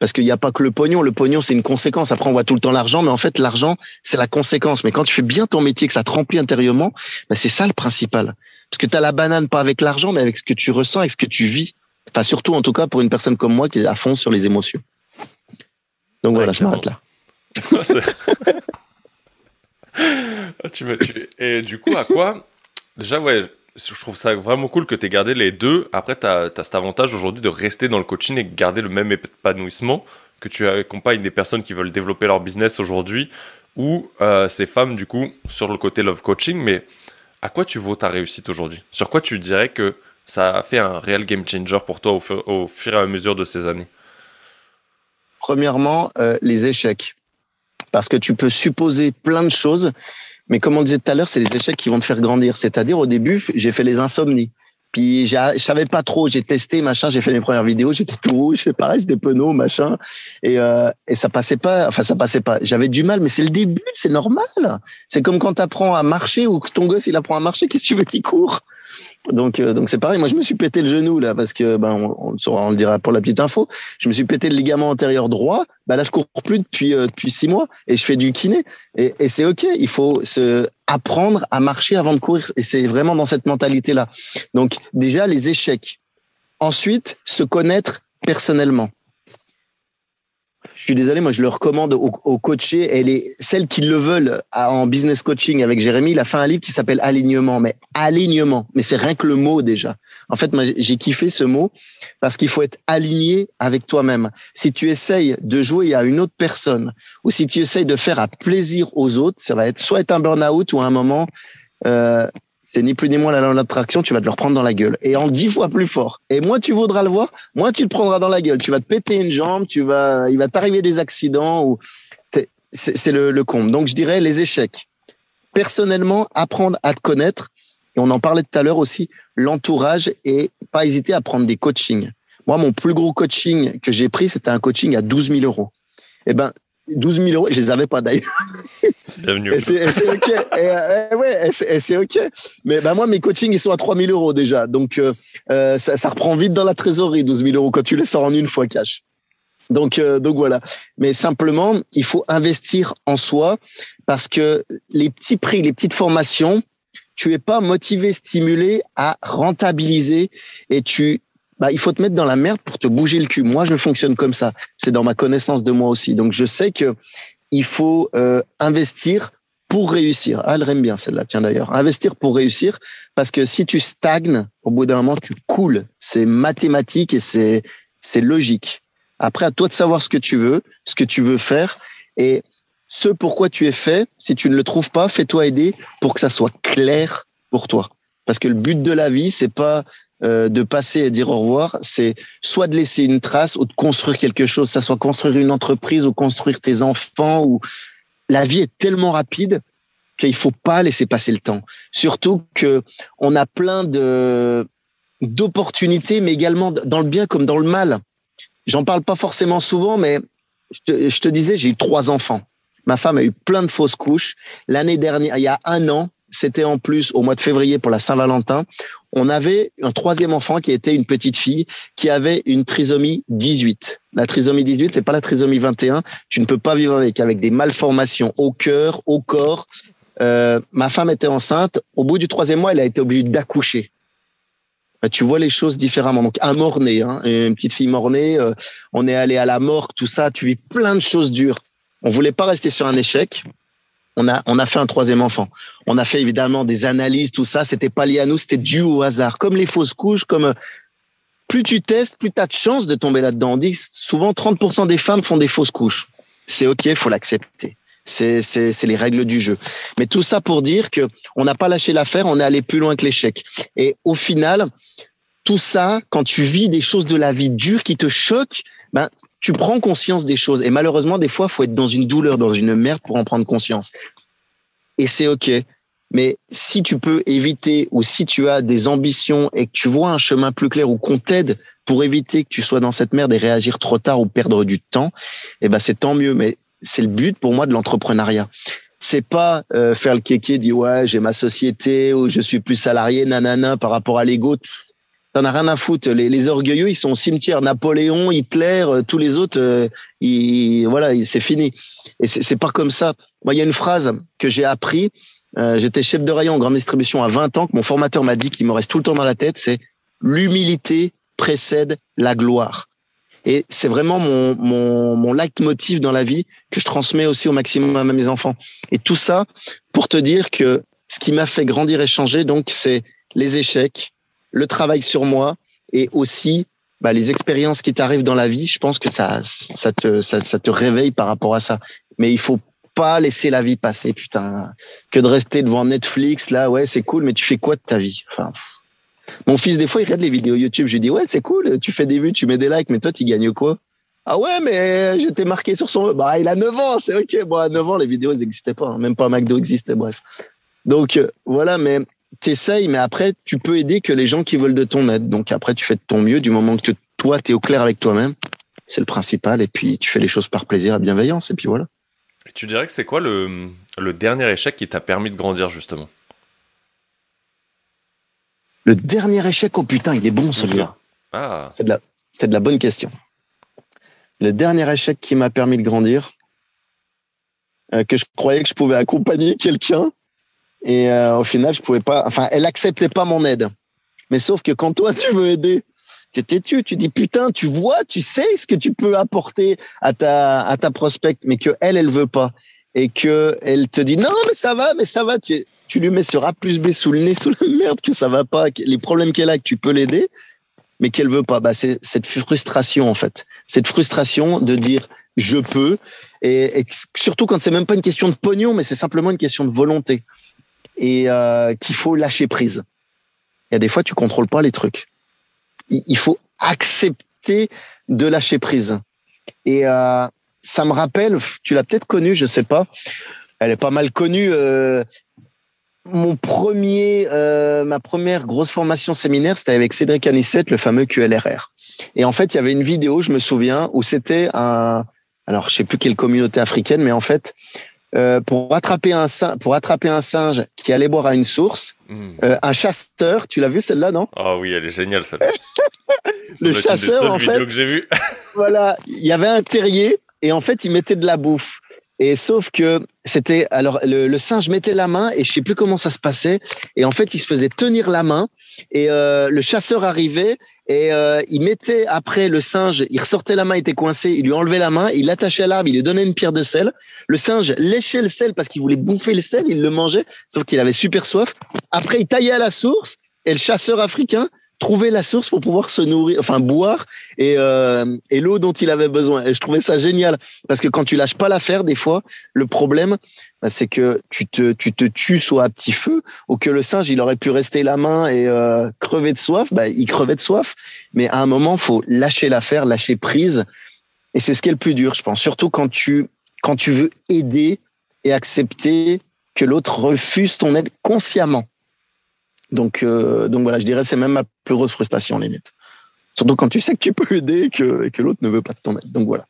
Parce qu'il n'y a pas que le pognon. Le pognon, c'est une conséquence. Après, on voit tout le temps l'argent, mais en fait, l'argent, c'est la conséquence. Mais quand tu fais bien ton métier, que ça te remplit intérieurement, ben c'est ça le principal. Parce que tu as la banane pas avec l'argent, mais avec ce que tu ressens, avec ce que tu vis. Enfin, surtout, en tout cas, pour une personne comme moi qui est à fond sur les émotions. Donc voilà, je m'arrête là. Ah, tu me, tu... Et du coup, à quoi Déjà, ouais, je trouve ça vraiment cool que tu aies gardé les deux. Après, tu as, cet avantage aujourd'hui de rester dans le coaching et garder le même épanouissement, que tu accompagnes des personnes qui veulent développer leur business aujourd'hui, ou euh, ces femmes, du coup, sur le côté love coaching. Mais à quoi tu vaux ta réussite aujourd'hui? Sur quoi tu dirais que ça a fait un réel game changer pour toi au fur, et à mesure de ces années? Premièrement, euh, les échecs parce que tu peux supposer plein de choses, mais comme on disait tout à l'heure, c'est les échecs qui vont te faire grandir. C'est-à-dire au début, j'ai fait les insomnies. Puis je savais pas trop, j'ai testé machin, j'ai fait mes premières vidéos, j'étais tout rouge, c'est pareil, j'étais penaud machin, et euh, et ça passait pas, enfin ça passait pas. J'avais du mal, mais c'est le début, c'est normal. C'est comme quand tu apprends à marcher ou que ton gosse il apprend à marcher, qu'est-ce que tu veux qu'il court? Donc, euh, donc c'est pareil. Moi, je me suis pété le genou là parce que, ben, on, on, le dira pour la petite info. Je me suis pété le ligament antérieur droit. Ben là, je cours plus depuis euh, depuis six mois et je fais du kiné. Et, et c'est ok. Il faut se apprendre à marcher avant de courir. Et c'est vraiment dans cette mentalité là. Donc déjà les échecs. Ensuite, se connaître personnellement je suis désolé, moi je le recommande aux, coachés et les, celles qui le veulent en business coaching avec Jérémy, il a fait un livre qui s'appelle Alignement, mais alignement, mais c'est rien que le mot déjà. En fait, moi j'ai kiffé ce mot parce qu'il faut être aligné avec toi-même. Si tu essayes de jouer à une autre personne ou si tu essayes de faire à plaisir aux autres, ça va être soit un burn-out ou à un moment euh, c'est ni plus ni moins la loi d'attraction, tu vas te le reprendre dans la gueule. Et en dix fois plus fort. Et moins tu voudras le voir, moins tu te prendras dans la gueule. Tu vas te péter une jambe, tu vas, il va t'arriver des accidents ou c'est le, le comble. Donc je dirais les échecs. Personnellement, apprendre à te connaître. Et on en parlait tout à l'heure aussi, l'entourage et pas hésiter à prendre des coachings. Moi, mon plus gros coaching que j'ai pris, c'était un coaching à 12 000 euros. Eh ben, 12 000 euros, je les avais pas d'ailleurs. Bienvenue. c'est ok. Et, ouais, c'est ok. Mais bah, moi, mes coachings, ils sont à 3 000 euros déjà. Donc, euh, euh, ça, ça, reprend vite dans la trésorerie, 12 000 euros, quand tu les sors en une fois cash. Donc, euh, donc voilà. Mais simplement, il faut investir en soi parce que les petits prix, les petites formations, tu es pas motivé, stimulé à rentabiliser et tu bah, il faut te mettre dans la merde pour te bouger le cul. Moi, je fonctionne comme ça. C'est dans ma connaissance de moi aussi. Donc, je sais que il faut euh, investir pour réussir. Ah, elle aime bien celle-là, tiens d'ailleurs. Investir pour réussir, parce que si tu stagnes, au bout d'un moment, tu coules. C'est mathématique et c'est c'est logique. Après, à toi de savoir ce que tu veux, ce que tu veux faire et ce pourquoi tu es fait. Si tu ne le trouves pas, fais-toi aider pour que ça soit clair pour toi. Parce que le but de la vie, c'est pas euh, de passer et dire au revoir, c'est soit de laisser une trace ou de construire quelque chose, ça soit construire une entreprise ou construire tes enfants. Ou la vie est tellement rapide qu'il faut pas laisser passer le temps. Surtout que on a plein de d'opportunités, mais également dans le bien comme dans le mal. J'en parle pas forcément souvent, mais je te, je te disais, j'ai eu trois enfants. Ma femme a eu plein de fausses couches. L'année dernière, il y a un an, c'était en plus au mois de février pour la Saint-Valentin. On avait un troisième enfant qui était une petite fille qui avait une trisomie 18. La trisomie 18, c'est pas la trisomie 21. Tu ne peux pas vivre avec, avec des malformations au cœur, au corps. Euh, ma femme était enceinte. Au bout du troisième mois, elle a été obligée d'accoucher. Bah, tu vois les choses différemment. Donc un mort-né, hein, une petite fille mort-née, euh, on est allé à la mort, tout ça. Tu vis plein de choses dures. On voulait pas rester sur un échec on a, on a fait un troisième enfant. On a fait évidemment des analyses, tout ça. C'était pas lié à nous, c'était dû au hasard. Comme les fausses couches, comme plus tu testes, plus tu as de chances de tomber là-dedans. On dit souvent 30% des femmes font des fausses couches. C'est ok, faut l'accepter. C'est, c'est, c'est les règles du jeu. Mais tout ça pour dire que on n'a pas lâché l'affaire, on est allé plus loin que l'échec. Et au final, tout ça, quand tu vis des choses de la vie dures qui te choquent, ben, tu prends conscience des choses. Et malheureusement, des fois, faut être dans une douleur, dans une merde pour en prendre conscience. Et c'est OK. Mais si tu peux éviter ou si tu as des ambitions et que tu vois un chemin plus clair ou qu'on t'aide pour éviter que tu sois dans cette merde et réagir trop tard ou perdre du temps, eh ben c'est tant mieux. Mais c'est le but pour moi de l'entrepreneuriat. C'est pas euh, faire le kéké, dire ouais j'ai ma société ou je suis plus salarié, nanana par rapport à l'ego. T'en as rien à foutre. Les, les, orgueilleux, ils sont au cimetière. Napoléon, Hitler, euh, tous les autres, euh, ils, voilà, c'est fini. Et c'est pas comme ça. Moi, il y a une phrase que j'ai appris. Euh, J'étais chef de rayon en grande distribution à 20 ans, que mon formateur m'a dit, qu'il me reste tout le temps dans la tête, c'est l'humilité précède la gloire. Et c'est vraiment mon, mon, mon leitmotiv dans la vie que je transmets aussi au maximum à mes enfants. Et tout ça pour te dire que ce qui m'a fait grandir et changer, donc, c'est les échecs, le travail sur moi et aussi bah, les expériences qui t'arrivent dans la vie. Je pense que ça, ça te, réveille par rapport à ça. Mais il faut pas laisser la vie passer, putain. Que de rester devant Netflix, là, ouais, c'est cool, mais tu fais quoi de ta vie? Enfin, mon fils, des fois, il regarde les vidéos YouTube. Je lui dis, ouais, c'est cool, tu fais des vues, tu mets des likes, mais toi, tu gagnes quoi? Ah ouais, mais j'étais marqué sur son. Bah, il a 9 ans, c'est ok. Bon, à 9 ans, les vidéos, elles n'existaient pas. Hein. Même pas McDo existait, bref. Donc, euh, voilà, mais t'essayes, mais après, tu peux aider que les gens qui veulent de ton aide. Donc après, tu fais de ton mieux du moment que toi, tu es au clair avec toi-même. C'est le principal. Et puis, tu fais les choses par plaisir et bienveillance. Et puis voilà. Et tu dirais que c'est quoi le, dernier échec qui t'a permis de grandir, justement? Le dernier échec, oh putain, il est bon celui-là. Ah. C'est de, la, c'est de la bonne question. Le dernier échec qui m'a permis de grandir, euh, que je croyais que je pouvais accompagner quelqu'un, et euh, au final, je pouvais pas. Enfin, elle acceptait pas mon aide. Mais sauf que quand toi, tu veux aider, que t'es tu, tu dis putain, tu vois, tu sais ce que tu peux apporter à ta à ta prospect, mais que elle, elle veut pas, et que elle te dit non, mais ça va, mais ça va. Tu, tu lui mets ce A plus B sous le nez, sous la merde, que ça va pas, les problèmes qu'elle a, que tu peux l'aider, mais qu'elle veut pas. Bah, c'est cette frustration en fait, cette frustration de dire je peux, et, et surtout quand c'est même pas une question de pognon, mais c'est simplement une question de volonté et euh, qu'il faut lâcher prise. Il y a des fois, tu contrôles pas les trucs. Il faut accepter de lâcher prise. Et euh, ça me rappelle, tu l'as peut-être connue, je sais pas. Elle est pas mal connue. Euh, mon premier, euh, ma première grosse formation séminaire, c'était avec Cédric Anissette, le fameux QLRR. Et en fait, il y avait une vidéo, je me souviens, où c'était un, alors je sais plus quelle communauté africaine, mais en fait, euh, pour attraper un singe, pour attraper un singe qui allait boire à une source, mmh. euh, un chasseur, tu l'as vu celle-là, non? Ah oui, elle est géniale celle-là. le chasseur, en fait, que j'ai vu. voilà, il y avait un terrier et en fait, il mettait de la bouffe. Et sauf que c'était alors le, le, singe mettait la main et je sais plus comment ça se passait et en fait il se faisait tenir la main et euh, le chasseur arrivait et euh, il mettait après le singe il ressortait la main il était coincé il lui enlevait la main il l'attachait à l'arbre il lui donnait une pierre de sel. Le singe léchait le sel parce qu'il voulait bouffer le sel il le mangeait sauf qu'il avait super soif. Après il taillait à la source et le chasseur africain trouver la source pour pouvoir se nourrir, enfin boire et, euh, et l'eau dont il avait besoin. Et je trouvais ça génial parce que quand tu lâches pas l'affaire, des fois, le problème, bah, c'est que tu te, tu te tues soit à petit feu ou que le singe, il aurait pu rester la main et euh, crever de soif. Bah, il crevait de soif. Mais à un moment, faut lâcher l'affaire, lâcher prise. Et c'est ce qui est le plus dur, je pense. Surtout quand tu, quand tu veux aider et accepter que l'autre refuse ton aide consciemment. Donc, euh, donc voilà, je dirais c'est même ma plus grosse frustration limite. Surtout quand tu sais que tu peux aider et que, et que l'autre ne veut pas de ton aide. Donc voilà.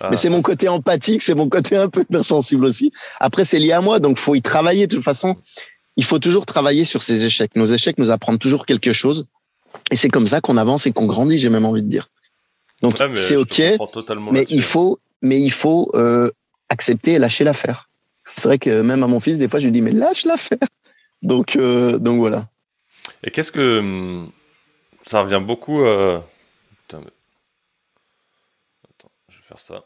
Ah, Mais c'est mon côté empathique, c'est mon côté un peu hypersensible aussi. Après, c'est lié à moi, donc faut y travailler. De toute façon, il faut toujours travailler sur ces échecs. Nos échecs nous apprennent toujours quelque chose. Et c'est comme ça qu'on avance et qu'on grandit, j'ai même envie de dire. Donc c'est ok, mais il faut, mais il faut euh, accepter et lâcher l'affaire. C'est vrai que même à mon fils, des fois, je lui dis mais lâche l'affaire. Donc euh, donc voilà. Et qu'est-ce que. Hum, ça revient beaucoup. Euh... Putain, Attends, je vais faire ça.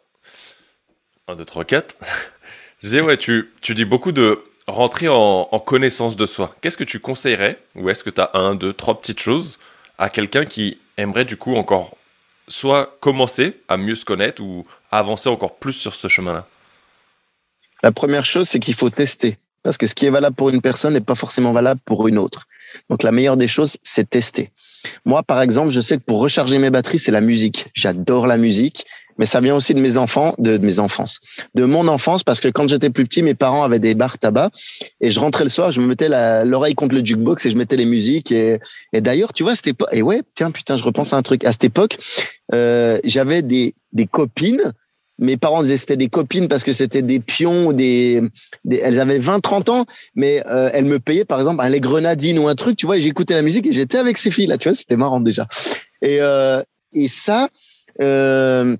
1, 2, 3, 4. Je disais, ouais, tu, dis beaucoup de rentrer en, en connaissance de soi. Qu'est-ce que tu conseillerais Ou est-ce que tu as un, deux, trois petites choses à quelqu'un qui aimerait du coup encore soit commencer à mieux se connaître ou avancer encore plus sur ce chemin-là? La première chose, c'est qu'il faut tester. Parce que ce qui est valable pour une personne n'est pas forcément valable pour une autre. Donc la meilleure des choses, c'est tester. Moi, par exemple, je sais que pour recharger mes batteries, c'est la musique. J'adore la musique, mais ça vient aussi de mes enfants, de, mes enfances, de mon enfance, parce que quand j'étais plus petit, mes parents avaient des bars tabac et je rentrais le soir, je me mettais l'oreille contre le jukebox et je mettais les musiques. Et, d'ailleurs, tu vois, c'était. Et ouais, tiens, putain, je repense à un truc. À cette époque, euh, j'avais des, des copines mes parents disaient c'était des copines parce que c'était des pions ou des, elles avaient 20 30 ans mais euh, elles me payaient par exemple un les grenadines ou un truc tu vois et j'écoutais la musique et j'étais avec ces filles là tu vois c'était marrant déjà. Et euh, et ça euh,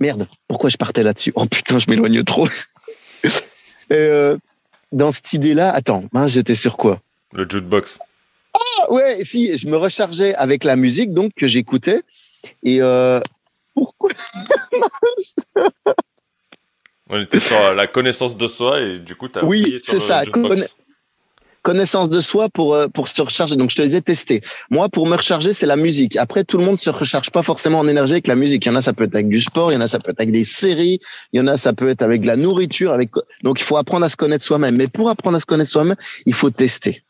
merde pourquoi je partais là-dessus? Oh putain je m'éloigne trop. Et dans cette idée là attends hein, j'étais sur quoi? Le jukebox. Ah ouais si je me rechargeais avec la musique donc que j'écoutais. Et pourquoi On était sur la connaissance de soi et du coup, tu as Oui, c'est ça. connaissance de soi pour, euh, pour se recharger. Donc, je te disais tester. Moi, pour me recharger, c'est la musique. Après, tout le monde se recharge pas forcément en énergie avec la musique. Il y en a, ça peut être avec du sport. Il y en a, ça peut être avec des séries. Il y en a, ça peut être avec de la nourriture. Avec... Donc, il faut apprendre à se connaître soi-même. Mais pour apprendre à se connaître soi-même, il faut tester.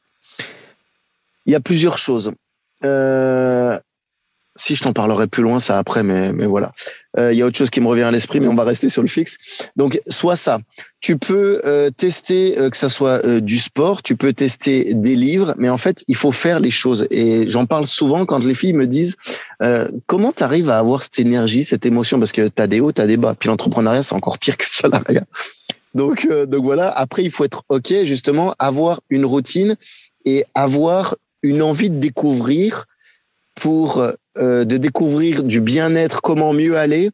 Il y a plusieurs choses. Euh, si je t'en parlerai plus loin, ça après, mais, mais voilà. Il euh, y a autre chose qui me revient à l'esprit, mais on va rester sur le fixe. Donc, soit ça. Tu peux euh, tester euh, que ça soit du sport, tu peux tester des livres, mais en fait, il faut faire les choses. Et j'en parle souvent quand les filles me disent comment tu arrives à avoir cette énergie, cette émotion, parce que tu as des hauts, tu as des bas. Puis l'entrepreneuriat, c'est encore pire que le salariat. Donc, donc voilà. Après, il faut être OK, justement, avoir une routine et avoir une envie de découvrir pour euh, de découvrir du bien-être, comment mieux aller,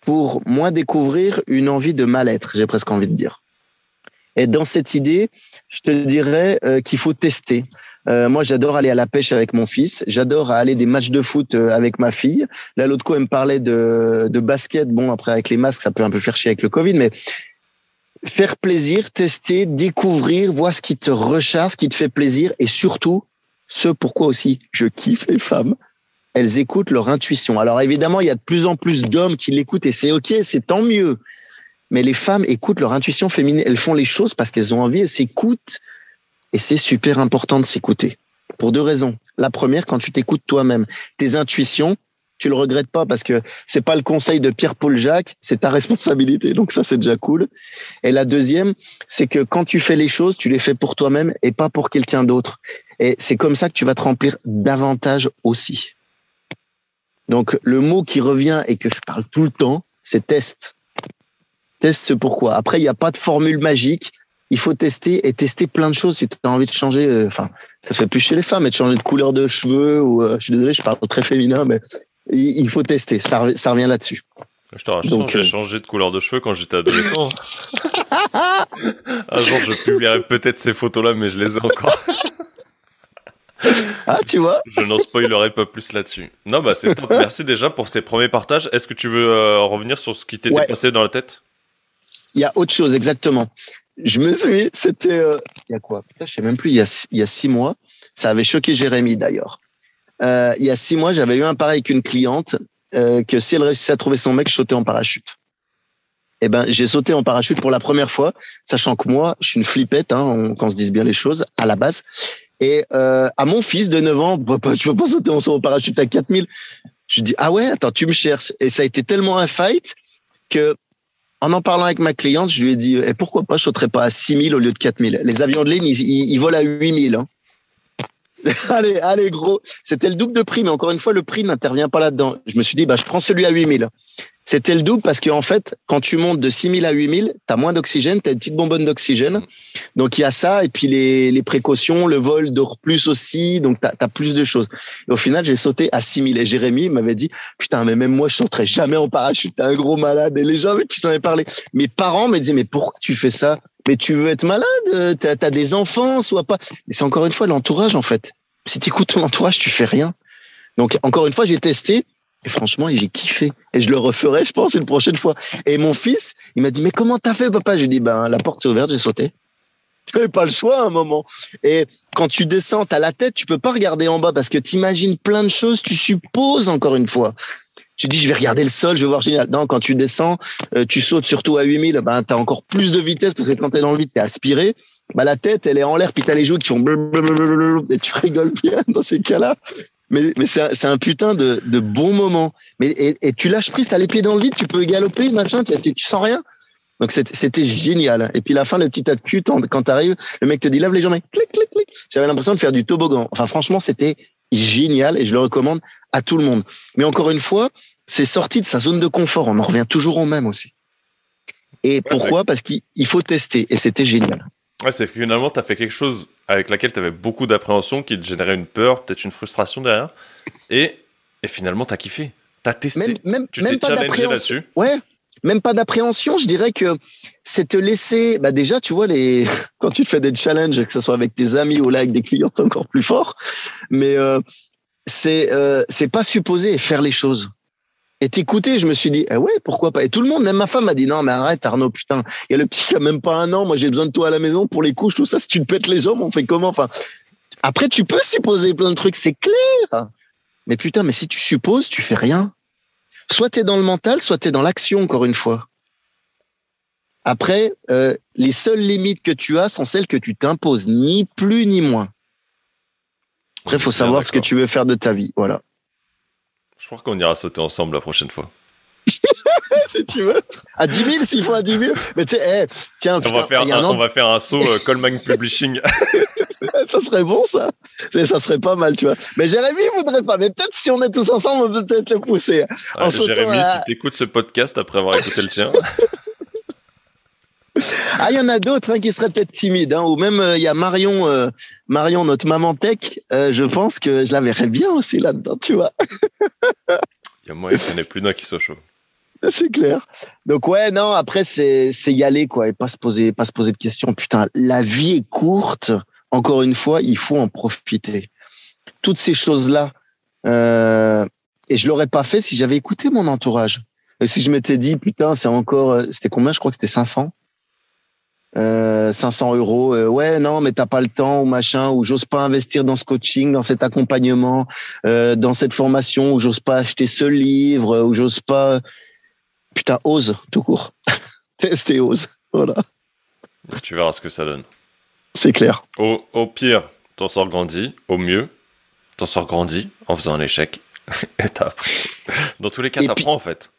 pour moins découvrir une envie de mal-être, j'ai presque envie de dire. Et dans cette idée, je te dirais euh, qu'il faut tester. Euh, moi, j'adore aller à la pêche avec mon fils. J'adore aller des matchs de foot euh, avec ma fille. Là, l'autre coup, elle me parlait de, de basket. Bon, après, avec les masques, ça peut un peu faire chier avec le Covid, mais faire plaisir, tester, découvrir, voir ce qui te recharge, ce qui te fait plaisir et surtout, ce pourquoi aussi je kiffe les femmes, elles écoutent leur intuition. Alors évidemment, il y a de plus en plus d'hommes qui l'écoutent et c'est ok, c'est tant mieux. Mais les femmes écoutent leur intuition féminine. Elles font les choses parce qu'elles ont envie, elles s'écoutent. Et c'est super important de s'écouter. Pour deux raisons. La première, quand tu t'écoutes toi-même, tes intuitions, tu le regrettes pas parce que c'est pas le conseil de Pierre-Paul Jacques, c'est ta responsabilité. Donc ça, c'est déjà cool. Et la deuxième, c'est que quand tu fais les choses, tu les fais pour toi-même et pas pour quelqu'un d'autre. Et c'est comme ça que tu vas te remplir davantage aussi. Donc le mot qui revient et que je parle tout le temps, c'est test. Teste ce pourquoi? Après, il n'y a pas de formule magique. Il faut tester et tester plein de choses si tu as envie de changer. Euh, enfin, ça se fait plus chez les femmes, mais de changer de couleur de cheveux ou, euh, je suis désolé, je parle très féminin, mais il faut tester. Ça, ça revient là-dessus. Je te rassure, j'ai euh, changé de couleur de cheveux quand j'étais adolescent. Un jour, je publierai peut-être ces photos-là, mais je les ai encore. ah, tu vois Je n'en spoilerai pas plus là-dessus. Non, bah c'est top. Merci déjà pour ces premiers partages. Est-ce que tu veux revenir sur ce qui t'était passé dans la tête? Il y a autre chose, exactement. Je me suis, c'était, euh, il y a quoi? Putain, je sais même plus. Il y a, il y a six mois, ça avait choqué Jérémy d'ailleurs. Euh, il y a six mois, j'avais eu un pareil avec une cliente euh, que si elle réussissait à trouver son mec, je sautais en parachute. Eh ben, j'ai sauté en parachute pour la première fois, sachant que moi, je suis une flippette, hein, on, quand on se dise bien les choses, à la base. Et euh, à mon fils de 9 ans, papa, tu veux pas sauter en parachute à 4000 Je dis ah ouais, attends, tu me cherches. Et ça a été tellement un fight que en en parlant avec ma cliente, je lui ai dit, et eh, pourquoi pas, je sauterais pas à 6000 au lieu de 4000. Les avions de ligne, ils, volent à 8000. Hein. allez, allez, gros. C'était le double de prix, mais encore une fois, le prix n'intervient pas là-dedans. Je me suis dit, bah, je prends celui à 8000. C'était le double parce qu'en en fait, quand tu montes de 6000 à 8000, tu as moins d'oxygène, tu as une petite bonbonne d'oxygène. Donc, il y a ça, et puis les, les précautions, le vol dort plus aussi, donc tu as, plus de choses. Et au final, j'ai sauté à 6000. Et Jérémy m'avait dit, putain, mais même moi, je sauterais jamais en parachute, t'es un gros malade. Et les gens avec qui s'en avaient parlé, mes parents me disaient, mais pourquoi tu fais ça Mais tu veux être malade? Tu as, des enfants, soit pas. Mais c'est encore une fois l'entourage, en fait. Si tu écoutes ton entourage, tu fais rien. Donc, encore une fois, j'ai testé. Et franchement, j'ai kiffé. Et je le referai, je pense, une prochaine fois. Et mon fils, il m'a dit, mais comment t'as fait, papa? Je lui ai dit, ben, la porte est ouverte, j'ai sauté. Tu n'avais pas le choix à un moment. Et quand tu descends, à la tête, tu peux pas regarder en bas parce que tu imagines plein de choses, tu supposes encore une fois. Tu dis, je vais regarder le sol, je vais voir génial. Non, quand tu descends, euh, tu sautes surtout à 8000, ben, tu as encore plus de vitesse parce que quand tu es dans le vide, tu es aspiré. Ben, la tête, elle est en l'air, puis tu as les joues qui font et tu rigoles bien dans ces cas-là mais, mais c'est un, putain de, de bon moment. Mais, et, et tu lâches prise, t'as les pieds dans le vide, tu peux galoper, machin, tu, tu, sens rien. Donc c'était génial. Et puis la fin, le petit tas de cul, quand t'arrives, le mec te dit lave les jambes, clic, clic, clic. J'avais l'impression de faire du toboggan. Enfin franchement, c'était génial et je le recommande à tout le monde. Mais encore une fois, c'est sorti de sa zone de confort. On en revient toujours au même aussi. Et pourquoi? Parce qu'il faut tester. Et c'était génial. Ouais, c'est finalement, tu as fait quelque chose avec laquelle tu avais beaucoup d'appréhension, qui te générait une peur, peut-être une frustration derrière. Et, et finalement, tu as kiffé. Tu as testé. Même, même, tu t'es challengé là-dessus. Ouais, même pas d'appréhension. Je dirais que c'est te laisser. Bah déjà, tu vois, les... quand tu te fais des challenges, que ce soit avec tes amis ou là avec des clients, c'est encore plus fort. Mais euh, c'est euh, c'est pas supposé faire les choses. Et t'écouter, je me suis dit, eh ouais, pourquoi pas. Et tout le monde, même ma femme m'a dit, non, mais arrête, Arnaud, putain, il y a le petit qui a même pas un an, moi j'ai besoin de toi à la maison pour les couches, tout ça, si tu te pètes les jambes, on fait comment? Enfin, après, tu peux supposer plein de trucs, c'est clair. Mais putain, mais si tu supposes, tu fais rien. Soit tu es dans le mental, soit tu es dans l'action, encore une fois. Après, euh, les seules limites que tu as sont celles que tu t'imposes, ni plus ni moins. Après, il faut savoir ce que tu veux faire de ta vie. Voilà. Je crois qu'on ira sauter ensemble la prochaine fois. si tu veux. À 10 000, s'il faut à 10 000. Mais tu sais, tiens, on, va faire un, on va faire un saut euh, Coleman Publishing. ça serait bon, ça. Ça serait pas mal, tu vois. Mais Jérémy voudrait pas. Mais peut-être si on est tous ensemble, on peut peut-être le pousser. Jérémy, si tu écoutes ce podcast après avoir écouté le tien. Ah, il y en a d'autres hein, qui seraient peut-être timides, hein, ou même euh, il y a Marion, euh, Marion, notre maman tech. euh, je pense que je la verrais bien aussi là-dedans, tu vois. Il y a moyen qu'il n'y en ait plus d'un qui soit chaud. C'est clair. Donc ouais, non. Après, c'est y aller quoi, et pas se poser, pas se poser de questions. Putain, la vie est courte. Encore une fois, il faut en profiter. Toutes ces choses là, et je l'aurais pas fait si j'avais écouté mon entourage. Et si je m'étais dit putain, c'est encore, c'était combien? Je crois que c'était 500. Euh, 500 euros. Euh, ouais, non, mais t'as pas le temps ou machin, ou j'ose pas investir dans ce coaching, dans cet accompagnement, euh, dans cette formation, ou j'ose pas acheter ce livre, ou j'ose pas. Putain, ose, tout court. Teste et ose. Voilà, Et tu verras ce que ça donne. c'est clair. Au, au pire, t'en sors grandi. Au mieux, t'en sors grandi en faisant un échec. Et t'as appris. Dans tous les cas, t'apprends en fait.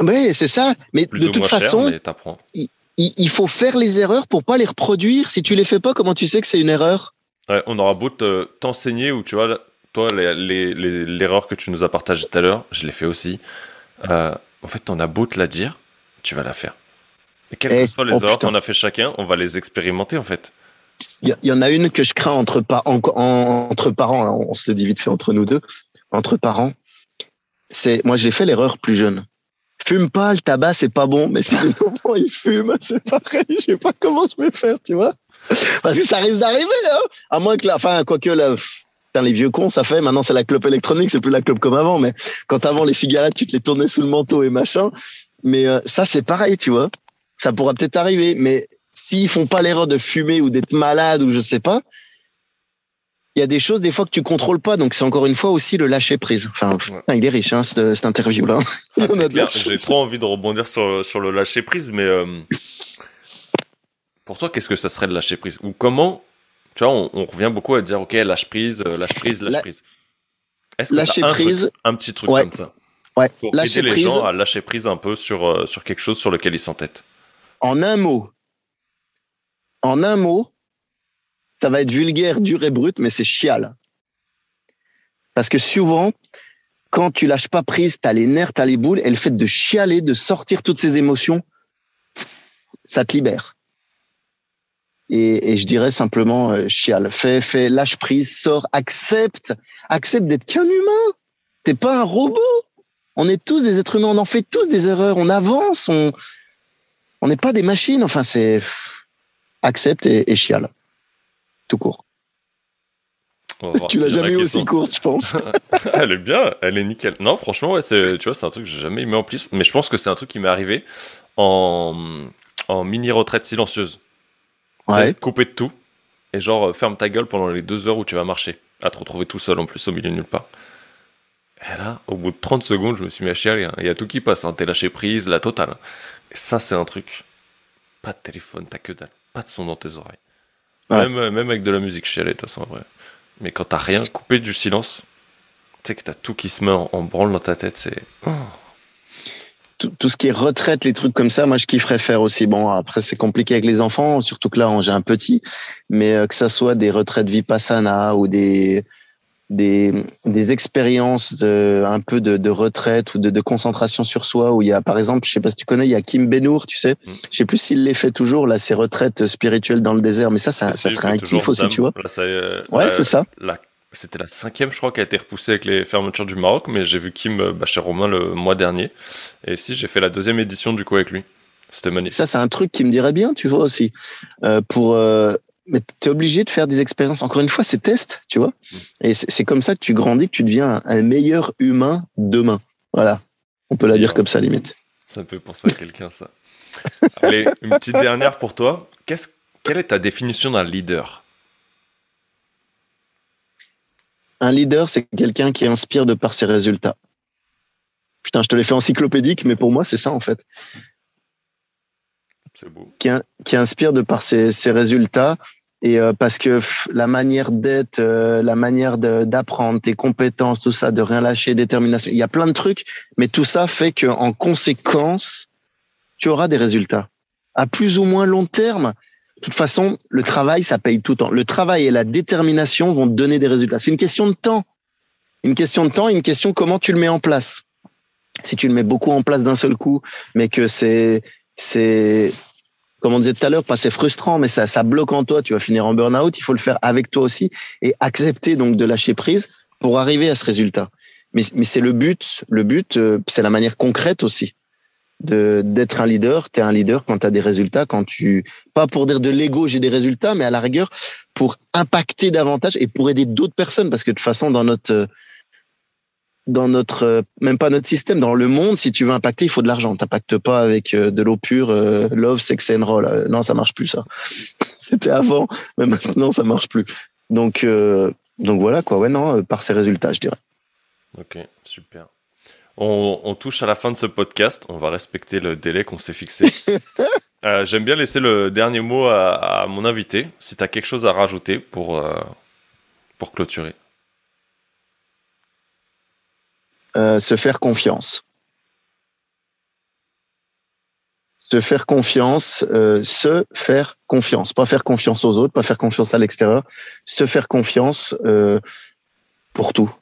Ouais, c'est ça. Mais Plus de ou toute moins cher, façon, mais t'apprends. Il, faut faire les erreurs pour pas les reproduire. Si tu les fais pas, comment tu sais que c'est une erreur? Ouais, on aura beau te- t'enseigner ou tu vois, toi, les- les- les- l'erreur que tu nous as partagée tout à l'heure, je l'ai fait aussi. Euh, en fait, on a beau te la dire, tu vas la faire. Et quelles Eh, que soient les oh, erreurs qu'on a fait chacun, on va les expérimenter en fait. Il y, en a une que je crains entre, pa- en- en- entre parents. là, on se le dit vite fait entre nous deux. Entre parents, c'est moi j'ai fait l'erreur plus jeune. Fume pas, le tabac c'est pas bon. Mais si les enfants ils fument, c'est pareil. Je sais pas comment je vais faire, tu vois. Parce que ça risque d'arriver. Hein à moins que, la, enfin, quoique pff, putain, les vieux cons, ça fait. Maintenant c'est la clope électronique, c'est plus la clope comme avant. Mais quand avant les cigarettes, tu te les tournais sous le manteau et machin. Mais euh, ça c'est pareil, tu vois. Ça pourra peut-être arriver, mais s'ils font pas l'erreur de fumer ou d'être malade ou je sais pas, il y a des choses des fois que tu contrôles pas. Donc c'est encore une fois aussi le lâcher prise. Enfin, Ouais. il est riche hein, cette, cette interview là. Ah, j'ai trop envie de rebondir sur, sur le lâcher prise, mais euh, pour toi, qu'est-ce que ça serait de lâcher prise? Ou comment Tu vois, on, on revient beaucoup à dire, ok, lâche prise, euh, lâche prise, lâche La- prise. Est-ce que Lâcher t'as un, prise, truc, un petit truc Ouais. comme ça? Ouais. pour Lâcher aider les prise gens à lâcher prise un peu sur, euh, sur quelque chose sur lequel ils s'entêtent en un mot. En un mot, ça va être vulgaire, dur et brut, mais c'est chial. Parce que souvent, quand tu lâches pas prise, t'as les nerfs, t'as les boules, et le fait de chialer, de sortir toutes ces émotions, ça te libère. Et, et je dirais simplement euh, chiale. Fais, fais, lâche prise, sors, accepte, accepte d'être qu'un humain. T'es pas un robot. On est tous des êtres humains, on en fait tous des erreurs, on avance, on n'est pas des machines. Enfin, c'est accepte et, et chiale. Tout court. Tu l'as jamais qui aussi courte, je pense. elle est bien, elle est nickel. Non, franchement, ouais, c'est, tu vois, c'est un truc que j'ai jamais mis en place, mais je pense que c'est un truc qui m'est arrivé en, en mini retraite silencieuse. Ouais. couper de tout et genre euh, ferme ta gueule pendant les deux heures où tu vas marcher, à te retrouver tout seul en plus au milieu de nulle part. Et là, au bout de 30 secondes, je me suis mis à chialer. hein. Il y a tout qui passe, hein. t'es lâché prise, la totale. Et ça, c'est un truc. Pas de téléphone, t'as que dalle. Pas de son dans tes oreilles. Ouais. Même, euh, même avec de la musique, chialer, de toute façon, en vrai. Mais quand t'as rien, coupé du silence, tu sais que t'as tout qui se met en, en branle dans ta tête, c'est. Oh. tout, tout ce qui est retraite, les trucs comme ça, moi je kifferais faire aussi. Bon, après c'est compliqué avec les enfants, surtout que là j'ai un petit, mais euh, que ça soit des retraites vipassana ou des des, des expériences de, un peu de, de retraite ou de, de concentration sur soi où il y a par exemple je sais pas si tu connais il y a Kim Benour tu sais Mm. je sais plus s'il les fait toujours là ces retraites spirituelles dans le désert mais ça ça, ça serait un kiff aussi Sam. tu vois Là, ça, euh, ouais c'est ça la- C'était la cinquième, je crois, qui a été repoussée avec les fermetures du Maroc, mais j'ai vu Kim euh, bah, chez Romain le mois dernier. Et si, j'ai fait la deuxième édition du coup avec lui. C'était magnifique. Ça, c'est un truc qui me dirait bien, tu vois aussi. Euh, pour, euh, mais t'es obligé de faire des expériences. Encore une fois, c'est test, tu vois. Et c'est comme ça que tu grandis, que tu deviens un, un meilleur humain demain. Voilà. On peut la dire comme ça, limite. Ça me fait penser à quelqu'un, ça. Allez, une petite dernière pour toi. Quelle est ta définition d'un leader? Un leader, c'est quelqu'un qui inspire de par ses résultats. Putain, je te l'ai fait encyclopédique, mais pour moi, c'est ça, en fait. C'est beau. qui, in- qui inspire de par ses, ses résultats et euh, parce que la manière d'être, euh, la manière d'apprendre, tes compétences, tout ça, de rien lâcher, détermination, il y a plein de trucs, mais tout ça fait que en conséquence, tu auras des résultats à plus ou moins long terme. De toute façon, le travail, ça paye tout le temps. Le travail et la détermination vont te donner des résultats. C'est une question de temps. Une question de temps, une question comment tu le mets en place. Si tu le mets beaucoup en place d'un seul coup, mais que c'est c'est comme on disait tout à l'heure, c'est frustrant, mais ça, ça bloque en toi. Tu vas finir en burn-out. Il faut le faire avec toi aussi et accepter donc de lâcher prise pour arriver à ce résultat. Mais, mais c'est le but. Le but, euh, c'est la manière concrète aussi d'être un leader. Tu es un leader quand tu as des résultats, quand tu pas pour dire de l'ego, j'ai des résultats, mais à la rigueur pour impacter davantage et pour aider d'autres personnes parce que de toute façon dans notre dans notre même pas notre système dans le monde si tu veux impacter il faut de l'argent t'impactes pas avec euh, de l'eau pure euh, love sex and roll non ça marche plus ça c'était avant mais maintenant ça marche plus donc euh, donc voilà quoi ouais non par ces résultats je dirais ok super on, touche à la fin de ce podcast. On va respecter le délai qu'on s'est fixé. Euh, j'aime bien laisser le dernier mot à, mon invité. Si tu as quelque chose à rajouter pour, euh, pour clôturer. Euh, se faire confiance. Se faire confiance, se faire confiance. Pas faire confiance aux autres, pas faire confiance à l'extérieur. Se faire confiance pour tout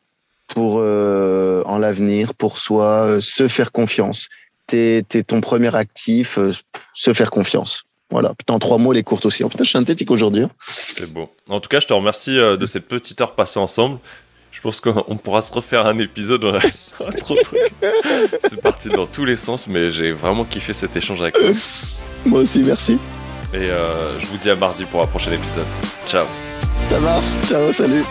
pour euh, en l'avenir, pour soi, euh, se faire confiance. T'es es ton premier actif, euh, se faire confiance. Voilà, putain, en trois mots, les courtes aussi. En putain, je suis synthétique aujourd'hui. Hein. C'est beau. En tout cas, je te remercie de cette petite heure passée ensemble. Je pense qu'on pourra se refaire un épisode. trop C'est parti dans tous les sens, mais j'ai vraiment kiffé cet échange avec toi. Moi aussi, merci. Et je vous dis à mardi pour un prochain épisode. Ciao. Ça marche. Ciao, salut.